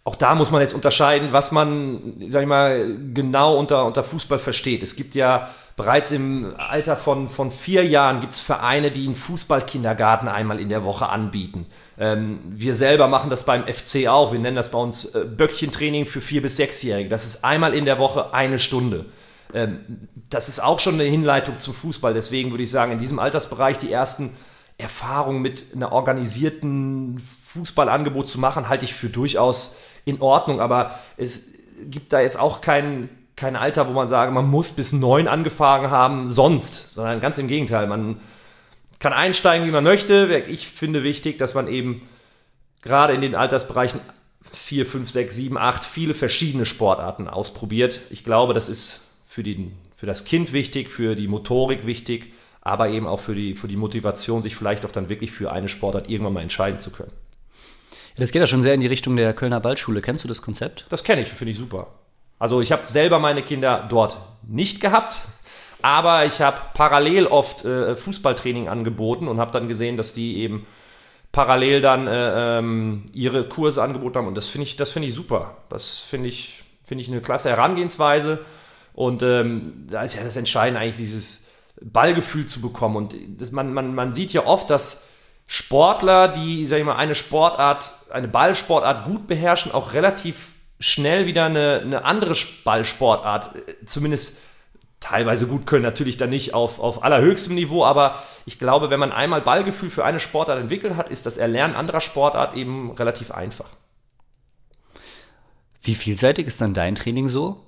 auch da muss man jetzt unterscheiden, was man, sag ich mal, genau unter, unter Fußball versteht. Es gibt ja bereits im Alter von, von vier Jahren gibt es Vereine, die einen Fußballkindergarten einmal in der Woche anbieten. Ähm, wir selber machen das beim FC auch. Wir nennen das bei uns äh, Böckchentraining für vier- bis sechsjährige. Das ist einmal in der Woche eine Stunde. Ähm, das ist auch schon eine Hinleitung zum Fußball. Deswegen würde ich sagen, in diesem Altersbereich die ersten Erfahrungen mit einer organisierten Fußballangebot zu machen, halte ich für durchaus in Ordnung, aber es gibt da jetzt auch kein, kein Alter, wo man sagt, man muss bis neun angefangen haben, sonst, sondern ganz im Gegenteil. Man kann einsteigen, wie man möchte. Ich finde wichtig, dass man eben gerade in den Altersbereichen 4, 5, 6, 7, 8 viele verschiedene Sportarten ausprobiert. Ich glaube, das ist für, den, für das Kind wichtig, für die Motorik wichtig, aber eben auch für die, für die Motivation, sich vielleicht auch dann wirklich für eine Sportart irgendwann mal entscheiden zu können. Ja, das geht ja schon sehr in die Richtung der Kölner Ballschule. Kennst du das Konzept? Das kenne ich, finde ich super. Also ich habe selber meine Kinder dort nicht gehabt, aber ich habe parallel oft äh, Fußballtraining angeboten und habe dann gesehen, dass die eben parallel dann äh, ähm, ihre Kurse angeboten haben und das finde ich, das ich super. Das finde ich, finde ich eine klasse Herangehensweise und ähm, da ist ja das Entscheidende eigentlich dieses Ballgefühl zu bekommen und das, man, man, man sieht ja oft, dass Sportler, die, sag ich mal, eine Sportart, eine Ballsportart gut beherrschen, auch relativ schnell wieder eine, eine andere Ballsportart, äh, zumindest teilweise gut können, natürlich dann nicht auf, auf allerhöchstem Niveau, aber ich glaube, wenn man einmal Ballgefühl für eine Sportart entwickelt hat, ist das Erlernen anderer Sportart eben relativ einfach. Wie vielseitig ist dann dein Training so?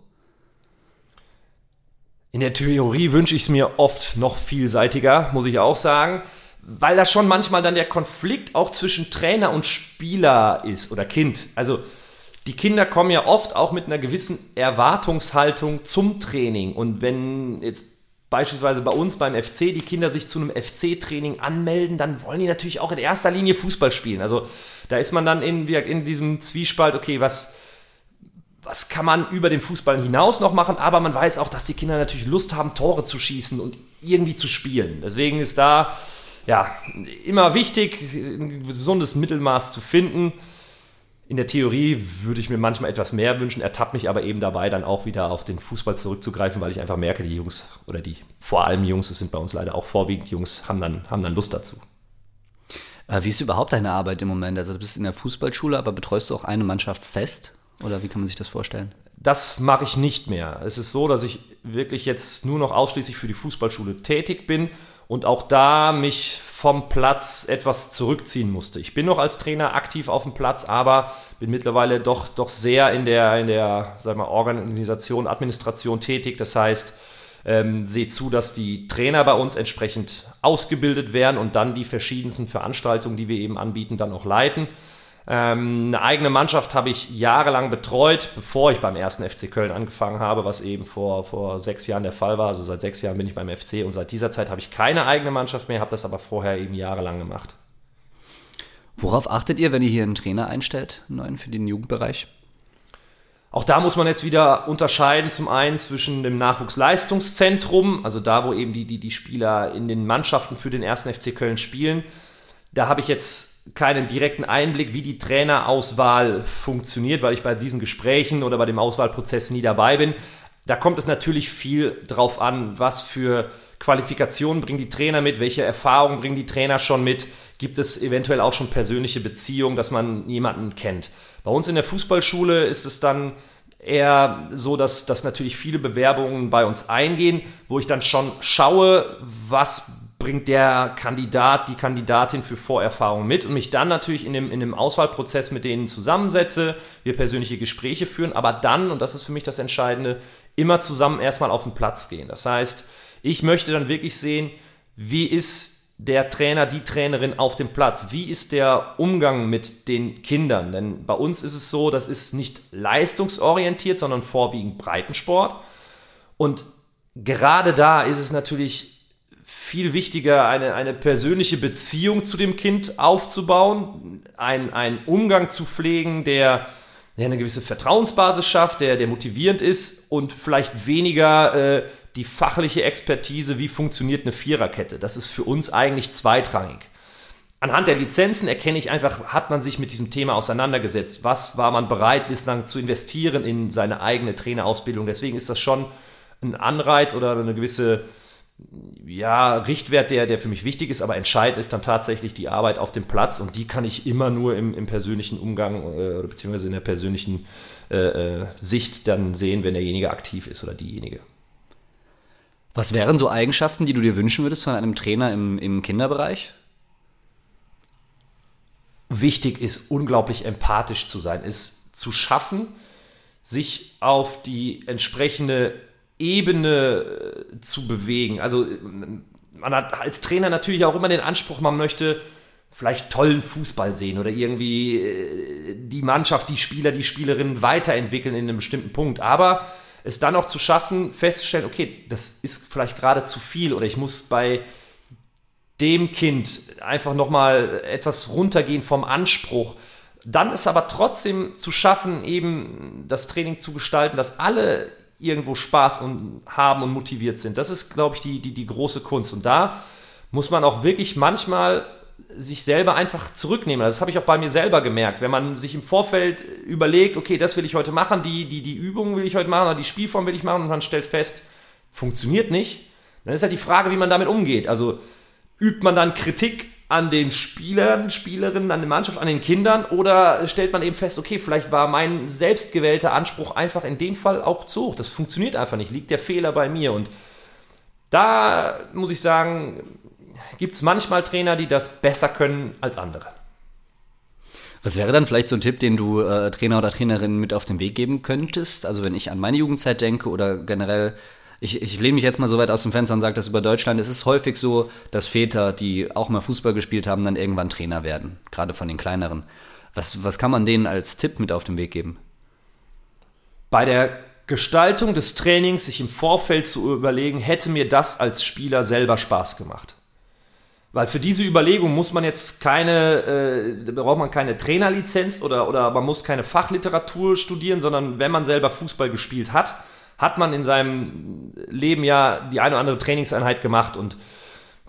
In der Theorie wünsche ich es mir oft noch vielseitiger, muss ich auch sagen weil das schon manchmal dann der Konflikt auch zwischen Trainer und Spieler ist oder Kind. Also die Kinder kommen ja oft auch mit einer gewissen Erwartungshaltung zum Training. Und wenn jetzt beispielsweise bei uns beim FC die Kinder sich zu einem FC-Training anmelden, dann wollen die natürlich auch in erster Linie Fußball spielen. Also da ist man dann in, in diesem Zwiespalt, okay, was, was kann man über den Fußball hinaus noch machen, aber man weiß auch, dass die Kinder natürlich Lust haben, Tore zu schießen und irgendwie zu spielen. Deswegen ist da ja, immer wichtig, ein gesundes Mittelmaß zu finden. In der Theorie würde ich mir manchmal etwas mehr wünschen, ertappt mich aber eben dabei, dann auch wieder auf den Fußball zurückzugreifen, weil ich einfach merke, die Jungs oder die vor allem Jungs, es sind bei uns leider auch vorwiegend Jungs, haben dann, haben dann Lust dazu. Äh, wie ist überhaupt deine Arbeit im Moment? Also du bist in der Fußballschule, aber betreust du auch eine Mannschaft fest? Oder wie kann man sich das vorstellen? Das mache ich nicht mehr. Es ist so, dass ich wirklich jetzt nur noch ausschließlich für die Fußballschule tätig bin und auch da mich vom Platz etwas zurückziehen musste. Ich bin noch als Trainer aktiv auf dem Platz, aber bin mittlerweile doch, doch sehr in der, in der sag mal, Organisation, Administration tätig. Das heißt, ähm, sehe zu, dass die Trainer bei uns entsprechend ausgebildet werden und dann die verschiedensten Veranstaltungen, die wir eben anbieten, dann auch leiten. Ähm, eine eigene Mannschaft habe ich jahrelang betreut, bevor ich beim ersten FC Köln angefangen habe, was eben vor, vor sechs Jahren der Fall war. Also seit sechs Jahren bin ich beim FC und seit dieser Zeit habe ich keine eigene Mannschaft mehr, habe das aber vorher eben jahrelang gemacht. Worauf achtet ihr, wenn ihr hier einen Trainer einstellt, einen neuen für den Jugendbereich? Auch da muss man jetzt wieder unterscheiden, zum einen zwischen dem Nachwuchsleistungszentrum, also da, wo eben die, die, die Spieler in den Mannschaften für den ersten FC Köln spielen. Da habe ich jetzt keinen direkten Einblick, wie die Trainerauswahl funktioniert, weil ich bei diesen Gesprächen oder bei dem Auswahlprozess nie dabei bin. Da kommt es natürlich viel drauf an, was für Qualifikationen bringen die Trainer mit, welche Erfahrungen bringen die Trainer schon mit, gibt es eventuell auch schon persönliche Beziehungen, dass man jemanden kennt. Bei uns in der Fußballschule ist es dann eher so, dass, dass natürlich viele Bewerbungen bei uns eingehen, wo ich dann schon schaue, was bringt der Kandidat, die Kandidatin für Vorerfahrung mit und mich dann natürlich in dem, in dem Auswahlprozess mit denen zusammensetze, wir persönliche Gespräche führen, aber dann, und das ist für mich das Entscheidende, immer zusammen erstmal auf den Platz gehen. Das heißt, ich möchte dann wirklich sehen, wie ist der Trainer, die Trainerin auf dem Platz? Wie ist der Umgang mit den Kindern? Denn bei uns ist es so, das ist nicht leistungsorientiert, sondern vorwiegend Breitensport. Und gerade da ist es natürlich viel wichtiger, eine, eine persönliche Beziehung zu dem Kind aufzubauen, ein, einen Umgang zu pflegen, der, der eine gewisse Vertrauensbasis schafft, der, der motivierend ist und vielleicht weniger äh, die fachliche Expertise, wie funktioniert eine Viererkette. Das ist für uns eigentlich zweitrangig. Anhand der Lizenzen erkenne ich einfach, hat man sich mit diesem Thema auseinandergesetzt? Was war man bereit bislang zu investieren in seine eigene Trainerausbildung? Deswegen ist das schon ein Anreiz oder eine gewisse ja, Richtwert, der, der für mich wichtig ist, aber entscheidend ist dann tatsächlich die Arbeit auf dem Platz und die kann ich immer nur im, im persönlichen Umgang äh, oder beziehungsweise in der persönlichen äh, äh, Sicht dann sehen, wenn derjenige aktiv ist oder diejenige. Was wären so Eigenschaften, die du dir wünschen würdest von einem Trainer im, im Kinderbereich? Wichtig ist, unglaublich empathisch zu sein, ist zu schaffen, sich auf die entsprechende Ebene äh, zu bewegen. Also äh, man hat als Trainer natürlich auch immer den Anspruch, man möchte vielleicht tollen Fußball sehen oder irgendwie äh, die Mannschaft, die Spieler, die Spielerinnen weiterentwickeln in einem bestimmten Punkt. Aber es dann auch zu schaffen, festzustellen, okay, das ist vielleicht gerade zu viel oder ich muss bei dem Kind einfach nochmal etwas runtergehen vom Anspruch. Dann ist aber trotzdem zu schaffen, eben das Training zu gestalten, dass alle irgendwo Spaß und haben und motiviert sind. Das ist, glaube ich, die, die, die große Kunst. Und da muss man auch wirklich manchmal sich selber einfach zurücknehmen. Das habe ich auch bei mir selber gemerkt. Wenn man sich im Vorfeld überlegt, okay, das will ich heute machen, die, die, die Übung will ich heute machen oder die Spielform will ich machen und man stellt fest, funktioniert nicht, dann ist halt die Frage, wie man damit umgeht. Also übt man dann Kritik an den Spielern, Spielerinnen, an der Mannschaft, an den Kindern oder stellt man eben fest, okay, vielleicht war mein selbstgewählter Anspruch einfach in dem Fall auch zu hoch. Das funktioniert einfach nicht, liegt der Fehler bei mir und da muss ich sagen, gibt es manchmal Trainer, die das besser können als andere. Was wäre dann vielleicht so ein Tipp, den du äh, Trainer oder Trainerin mit auf den Weg geben könntest? Also wenn ich an meine Jugendzeit denke oder generell ich, ich lehne mich jetzt mal so weit aus dem Fenster und sage das über Deutschland. Es ist häufig so, dass Väter, die auch mal Fußball gespielt haben, dann irgendwann Trainer werden, gerade von den kleineren. Was, was kann man denen als Tipp mit auf den Weg geben? Bei der Gestaltung des Trainings sich im Vorfeld zu überlegen, hätte mir das als Spieler selber Spaß gemacht. Weil für diese Überlegung muss man jetzt keine, äh, braucht man keine Trainerlizenz oder, oder man muss keine Fachliteratur studieren, sondern wenn man selber Fußball gespielt hat, hat man in seinem Leben ja die eine oder andere Trainingseinheit gemacht und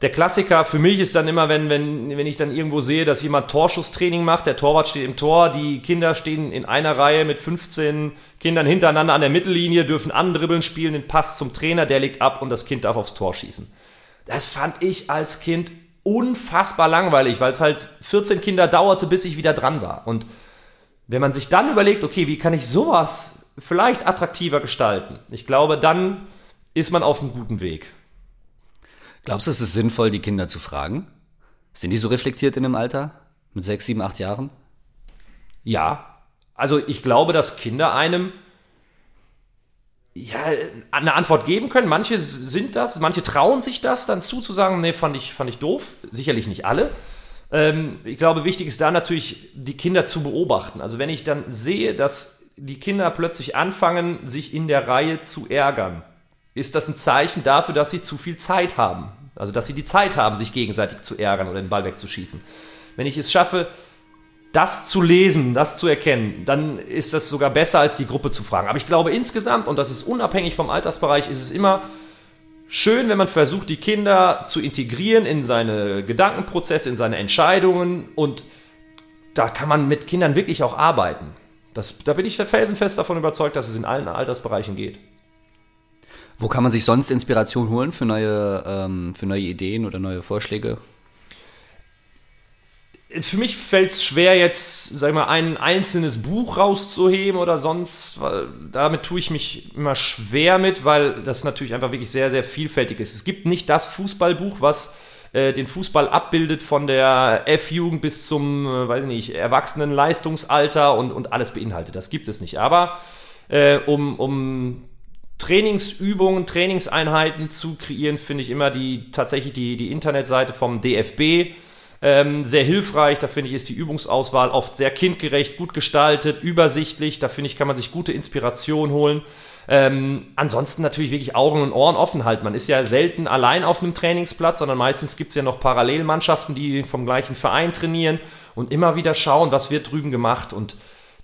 der Klassiker für mich ist dann immer, wenn, wenn, wenn ich dann irgendwo sehe, dass jemand Torschusstraining macht, der Torwart steht im Tor, die Kinder stehen in einer Reihe mit 15 Kindern hintereinander an der Mittellinie, dürfen andribbeln, spielen den Pass zum Trainer, der legt ab und das Kind darf aufs Tor schießen. Das fand ich als Kind unfassbar langweilig, weil es halt 14 Kinder dauerte, bis ich wieder dran war. Und wenn man sich dann überlegt, okay, wie kann ich sowas vielleicht attraktiver gestalten. Ich glaube, dann ist man auf einem guten Weg. Glaubst du, es ist sinnvoll, die Kinder zu fragen? Sind die so reflektiert in dem Alter? Mit sechs, sieben, acht Jahren? Ja. Also ich glaube, dass Kinder einem ja, eine Antwort geben können. Manche sind das, manche trauen sich das dann zuzusagen, nee, fand ich, fand ich doof. Sicherlich nicht alle. Ähm, ich glaube, wichtig ist da natürlich, die Kinder zu beobachten. Also wenn ich dann sehe, dass die Kinder plötzlich anfangen, sich in der Reihe zu ärgern, ist das ein Zeichen dafür, dass sie zu viel Zeit haben. Also, dass sie die Zeit haben, sich gegenseitig zu ärgern oder den Ball wegzuschießen. Wenn ich es schaffe, das zu lesen, das zu erkennen, dann ist das sogar besser, als die Gruppe zu fragen. Aber ich glaube insgesamt, und das ist unabhängig vom Altersbereich, ist es immer schön, wenn man versucht, die Kinder zu integrieren in seine Gedankenprozesse, in seine Entscheidungen. Und da kann man mit Kindern wirklich auch arbeiten. Das, da bin ich felsenfest davon überzeugt, dass es in allen Altersbereichen geht. Wo kann man sich sonst Inspiration holen für neue, ähm, für neue Ideen oder neue Vorschläge? Für mich fällt es schwer, jetzt, sag mal, ein einzelnes Buch rauszuheben oder sonst, weil damit tue ich mich immer schwer mit, weil das natürlich einfach wirklich sehr, sehr vielfältig ist. Es gibt nicht das Fußballbuch, was äh, den Fußball abbildet von der F-Jugend bis zum, äh, weiß ich nicht, erwachsenen Leistungsalter und, und alles beinhaltet. Das gibt es nicht. Aber äh, um, um Trainingsübungen, Trainingseinheiten zu kreieren, finde ich immer die tatsächlich die, die Internetseite vom DFB ähm, sehr hilfreich. Da finde ich, ist die Übungsauswahl oft sehr kindgerecht, gut gestaltet, übersichtlich. Da finde ich, kann man sich gute Inspiration holen. Ähm, ansonsten natürlich wirklich Augen und Ohren offen halten. Man ist ja selten allein auf einem Trainingsplatz, sondern meistens gibt es ja noch Parallelmannschaften, die vom gleichen Verein trainieren und immer wieder schauen, was wird drüben gemacht und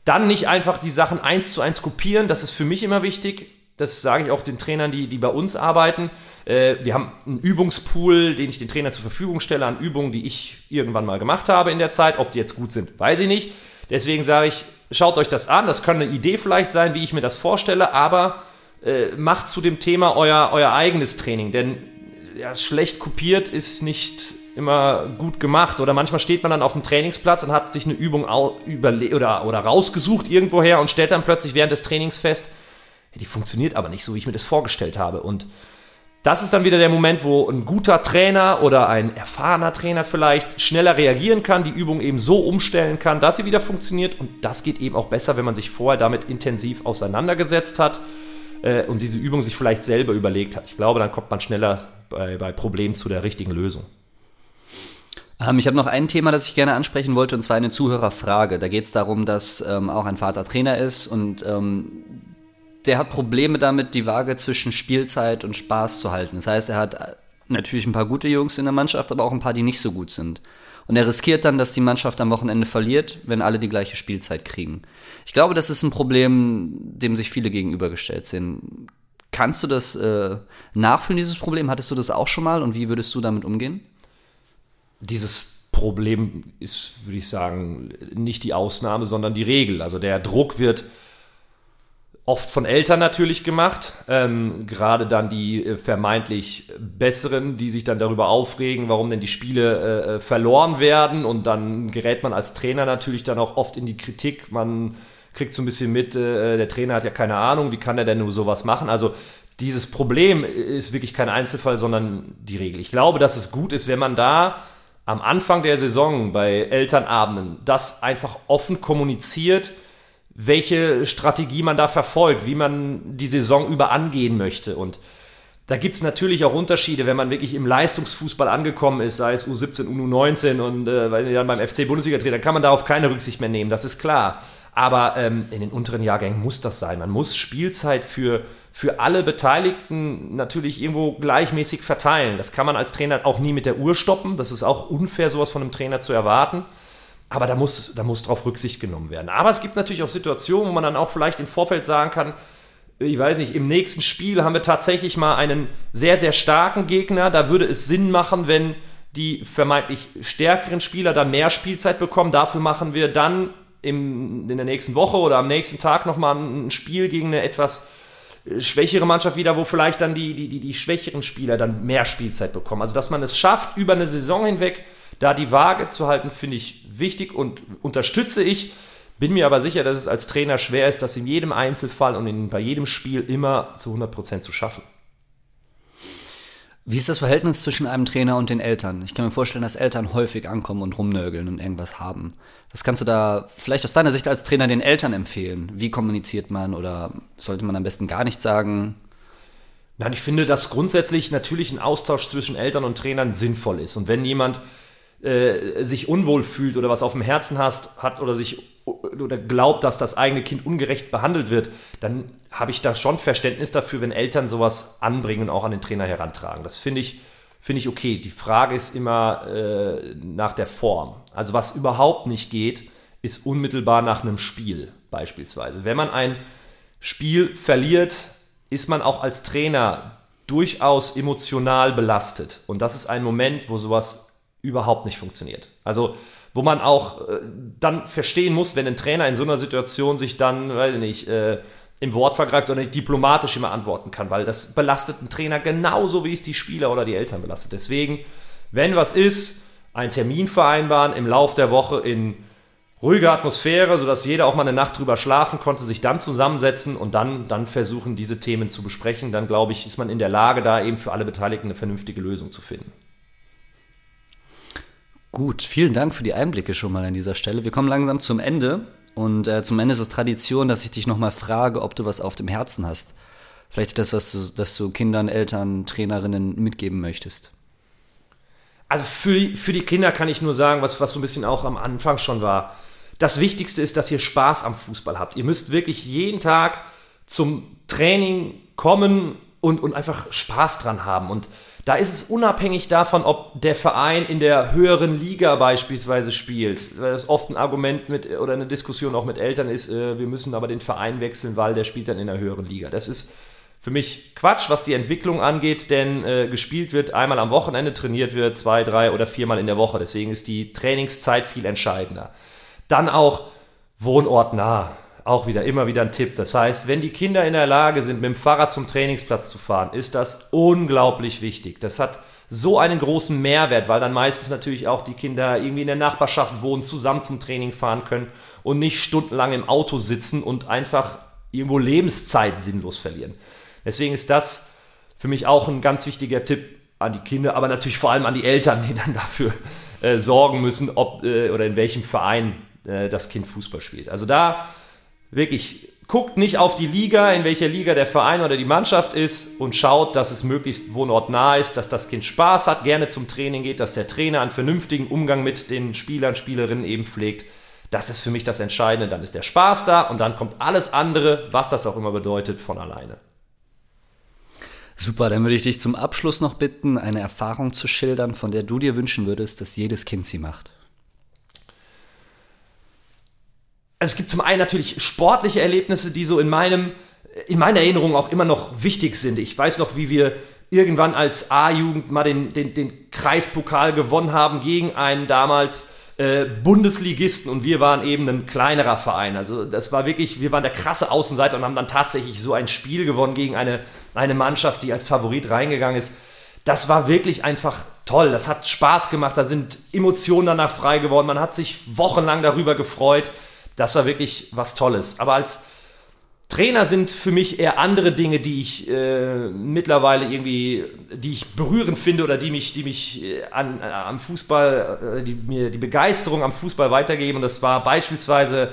dann nicht einfach die Sachen eins zu eins kopieren. Das ist für mich immer wichtig. Das sage ich auch den Trainern, die, die bei uns arbeiten. Äh, wir haben einen Übungspool, den ich den Trainern zur Verfügung stelle an Übungen, die ich irgendwann mal gemacht habe in der Zeit. Ob die jetzt gut sind, weiß ich nicht. Deswegen sage ich, schaut euch das an. Das kann eine Idee vielleicht sein, wie ich mir das vorstelle, aber äh, macht zu dem Thema euer, euer eigenes Training. Denn ja, schlecht kopiert ist nicht immer gut gemacht. Oder manchmal steht man dann auf dem Trainingsplatz und hat sich eine Übung oder, oder rausgesucht irgendwoher und stellt dann plötzlich während des Trainings fest, die funktioniert aber nicht so, wie ich mir das vorgestellt habe. Und das ist dann wieder der Moment, wo ein guter Trainer oder ein erfahrener Trainer vielleicht schneller reagieren kann, die Übung eben so umstellen kann, dass sie wieder funktioniert. Und das geht eben auch besser, wenn man sich vorher damit intensiv auseinandergesetzt hat äh, und diese Übung sich vielleicht selber überlegt hat. Ich glaube, dann kommt man schneller bei, bei Problemen zu der richtigen Lösung. Ähm, ich habe noch ein Thema, das ich gerne ansprechen wollte, und zwar eine Zuhörerfrage. Da geht es darum, dass ähm, auch ein Vater Trainer ist und ähm, der hat Probleme damit, die Waage zwischen Spielzeit und Spaß zu halten. Das heißt, er hat äh, natürlich ein paar gute Jungs in der Mannschaft, aber auch ein paar, die nicht so gut sind. Und er riskiert dann, dass die Mannschaft am Wochenende verliert, wenn alle die gleiche Spielzeit kriegen. Ich glaube, das ist ein Problem, dem sich viele gegenübergestellt sind. Kannst du das äh, nachfühlen, dieses Problem? Hattest du das auch schon mal und wie würdest du damit umgehen? Dieses Problem ist, würde ich sagen, nicht die Ausnahme, sondern die Regel. Also der Druck wird oft von Eltern natürlich gemacht, ähm, gerade dann die äh, vermeintlich Besseren, die sich dann darüber aufregen, warum denn die Spiele äh, äh, verloren werden. Und dann gerät man als Trainer natürlich dann auch oft in die Kritik, man kriegt so ein bisschen mit, äh, der Trainer hat ja keine Ahnung, wie kann er denn nur sowas machen, also dieses Problem ist wirklich kein Einzelfall, sondern die Regel. Ich glaube, dass es gut ist, wenn man da am Anfang der Saison bei Elternabenden das einfach offen kommuniziert, welche Strategie man da verfolgt, wie man die Saison über angehen möchte. Und da gibt es natürlich auch Unterschiede, wenn man wirklich im Leistungsfußball angekommen ist, sei es U17, U19 und äh, dann beim FC Bundesliga dreht, dann kann man darauf keine Rücksicht mehr nehmen, das ist klar. Aber ähm, in den unteren Jahrgängen muss das sein. Man muss Spielzeit für, für alle Beteiligten natürlich irgendwo gleichmäßig verteilen. Das kann man als Trainer auch nie mit der Uhr stoppen. Das ist auch unfair, sowas von einem Trainer zu erwarten. Aber da muss, da muss drauf Rücksicht genommen werden. Aber es gibt natürlich auch Situationen, wo man dann auch vielleicht im Vorfeld sagen kann, ich weiß nicht, im nächsten Spiel haben wir tatsächlich mal einen sehr, sehr starken Gegner. Da würde es Sinn machen, wenn die vermeintlich stärkeren Spieler dann mehr Spielzeit bekommen. Dafür machen wir dann im, in der nächsten Woche oder am nächsten Tag nochmal ein Spiel gegen eine etwas äh, schwächere Mannschaft wieder, wo vielleicht dann die, die, die, die schwächeren Spieler dann mehr Spielzeit bekommen. Also dass man es schafft, über eine Saison hinweg da die Waage zu halten, finde ich wichtig und unterstütze ich. Bin mir aber sicher, dass es als Trainer schwer ist, das in jedem Einzelfall und in, bei jedem Spiel immer zu 100% zu schaffen. Wie ist das Verhältnis zwischen einem Trainer und den Eltern? Ich kann mir vorstellen, dass Eltern häufig ankommen und rumnörgeln und irgendwas haben. Was kannst du da vielleicht aus deiner Sicht als Trainer den Eltern empfehlen? Wie kommuniziert man oder sollte man am besten gar nichts sagen? Nein, ich finde, dass grundsätzlich natürlich ein Austausch zwischen Eltern und Trainern sinnvoll ist. Und wenn jemand äh, sich unwohl fühlt oder was auf dem Herzen hast, hat oder sich oder glaubt, dass das eigene Kind ungerecht behandelt wird, dann habe ich da schon Verständnis dafür, wenn Eltern sowas anbringen und auch an den Trainer herantragen. Das finde ich, finde ich okay. Die Frage ist immer äh, nach der Form. Also was überhaupt nicht geht, ist unmittelbar nach einem Spiel beispielsweise. Wenn man ein Spiel verliert, ist man auch als Trainer durchaus emotional belastet. Und das ist ein Moment, wo sowas überhaupt nicht funktioniert. Also wo man auch äh, dann verstehen muss, wenn ein Trainer in so einer Situation sich dann, weiß ich nicht, äh, im Wort vergreift oder nicht diplomatisch immer antworten kann, weil das belastet einen Trainer genauso, wie es die Spieler oder die Eltern belastet. Deswegen, wenn was ist, einen Termin vereinbaren im Lauf der Woche in ruhiger Atmosphäre, sodass jeder auch mal eine Nacht drüber schlafen konnte, sich dann zusammensetzen und dann, dann versuchen, diese Themen zu besprechen. Dann, glaube ich, ist man in der Lage, da eben für alle Beteiligten eine vernünftige Lösung zu finden. Gut, vielen Dank für die Einblicke schon mal an dieser Stelle. Wir kommen langsam zum Ende und äh, zum Ende ist es Tradition, dass ich dich nochmal frage, ob du was auf dem Herzen hast. Vielleicht das, was du, das du Kindern, Eltern, Trainerinnen mitgeben möchtest. Also für die, für die Kinder kann ich nur sagen, was, was so ein bisschen auch am Anfang schon war. Das Wichtigste ist, dass ihr Spaß am Fußball habt. Ihr müsst wirklich jeden Tag zum Training kommen und, und einfach Spaß dran haben. Und da ist es unabhängig davon, ob der Verein in der höheren Liga beispielsweise spielt. Weil das oft ein Argument mit oder eine Diskussion auch mit Eltern ist, äh, wir müssen aber den Verein wechseln, weil der spielt dann in der höheren Liga. Das ist für mich Quatsch, was die Entwicklung angeht, denn äh, gespielt wird einmal am Wochenende, trainiert wird zwei, drei oder viermal in der Woche. Deswegen ist die Trainingszeit viel entscheidender. Dann auch wohnortnah auch wieder immer wieder ein Tipp. Das heißt, wenn die Kinder in der Lage sind, mit dem Fahrrad zum Trainingsplatz zu fahren, ist das unglaublich wichtig. Das hat so einen großen Mehrwert, weil dann meistens natürlich auch die Kinder irgendwie in der Nachbarschaft wohnen, zusammen zum Training fahren können und nicht stundenlang im Auto sitzen und einfach irgendwo Lebenszeit sinnlos verlieren. Deswegen ist das für mich auch ein ganz wichtiger Tipp an die Kinder, aber natürlich vor allem an die Eltern, die dann dafür äh, sorgen müssen, ob äh, oder in welchem Verein äh, das Kind Fußball spielt. Also da wirklich guckt nicht auf die Liga, in welcher Liga der Verein oder die Mannschaft ist und schaut, dass es möglichst wohnortnah ist, dass das Kind Spaß hat, gerne zum Training geht, dass der Trainer einen vernünftigen Umgang mit den Spielern, Spielerinnen eben pflegt. Das ist für mich das Entscheidende. Dann ist der Spaß da und dann kommt alles andere, was das auch immer bedeutet, von alleine. Super, dann würde ich dich zum Abschluss noch bitten, eine Erfahrung zu schildern, von der du dir wünschen würdest, dass jedes Kind sie macht. Also es gibt zum einen natürlich sportliche Erlebnisse, die so in meinem, in meiner Erinnerung auch immer noch wichtig sind. Ich weiß noch, wie wir irgendwann als A-Jugend mal den, den, den Kreispokal gewonnen haben gegen einen damals äh, Bundesligisten und wir waren eben ein kleinerer Verein. Also das war wirklich, wir waren der krasse Außenseiter und haben dann tatsächlich so ein Spiel gewonnen gegen eine, eine Mannschaft, die als Favorit reingegangen ist. Das war wirklich einfach toll. Das hat Spaß gemacht. Da sind Emotionen danach frei geworden. Man hat sich wochenlang darüber gefreut. Das war wirklich was Tolles. Aber als Trainer sind für mich eher andere Dinge, die ich äh, mittlerweile irgendwie, die ich berührend finde oder die mich, die mich äh, an, äh, am Fußball, äh, die mir die Begeisterung am Fußball weitergeben. Und das war beispielsweise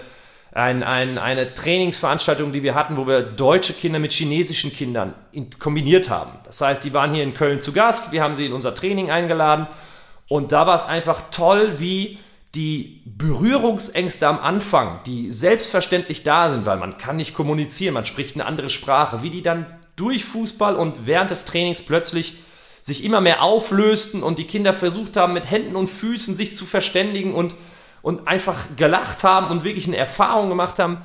ein, ein, eine Trainingsveranstaltung, die wir hatten, wo wir deutsche Kinder mit chinesischen Kindern in, kombiniert haben. Das heißt, die waren hier in Köln zu Gast, wir haben sie in unser Training eingeladen und da war es einfach toll, wie die Berührungsängste am Anfang, die selbstverständlich da sind, weil man kann nicht kommunizieren, man spricht eine andere Sprache, wie die dann durch Fußball und während des Trainings plötzlich sich immer mehr auflösten und die Kinder versucht haben, mit Händen und Füßen sich zu verständigen und, und einfach gelacht haben und wirklich eine Erfahrung gemacht haben,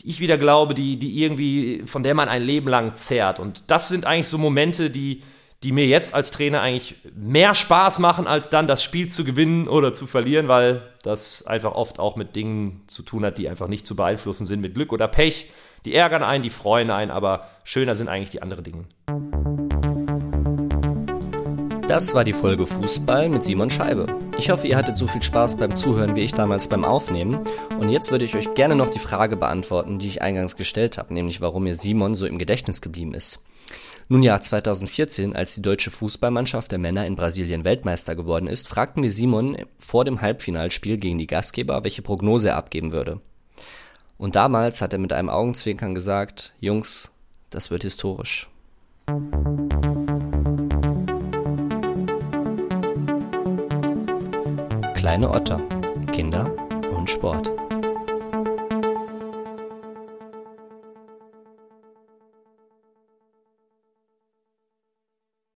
die ich wieder glaube, die, die irgendwie, von der man ein Leben lang zehrt. Und das sind eigentlich so Momente, die, die mir jetzt als Trainer eigentlich mehr Spaß machen, als dann das Spiel zu gewinnen oder zu verlieren, weil das einfach oft auch mit Dingen zu tun hat, die einfach nicht zu beeinflussen sind, mit Glück oder Pech. Die ärgern einen, die freuen einen, aber schöner sind eigentlich die anderen Dinge. Das war die Folge Fußball mit Simon Scheibe. Ich hoffe, ihr hattet so viel Spaß beim Zuhören wie ich damals beim Aufnehmen. Und jetzt würde ich euch gerne noch die Frage beantworten, die ich eingangs gestellt habe, nämlich warum mir Simon so im Gedächtnis geblieben ist. Nun ja, 2014, als die deutsche Fußballmannschaft der Männer in Brasilien Weltmeister geworden ist, fragten wir Simon vor dem Halbfinalspiel gegen die Gastgeber, welche Prognose er abgeben würde. Und damals hat er mit einem Augenzwinkern gesagt, Jungs, das wird historisch. Kleine Otter, Kinder und Sport.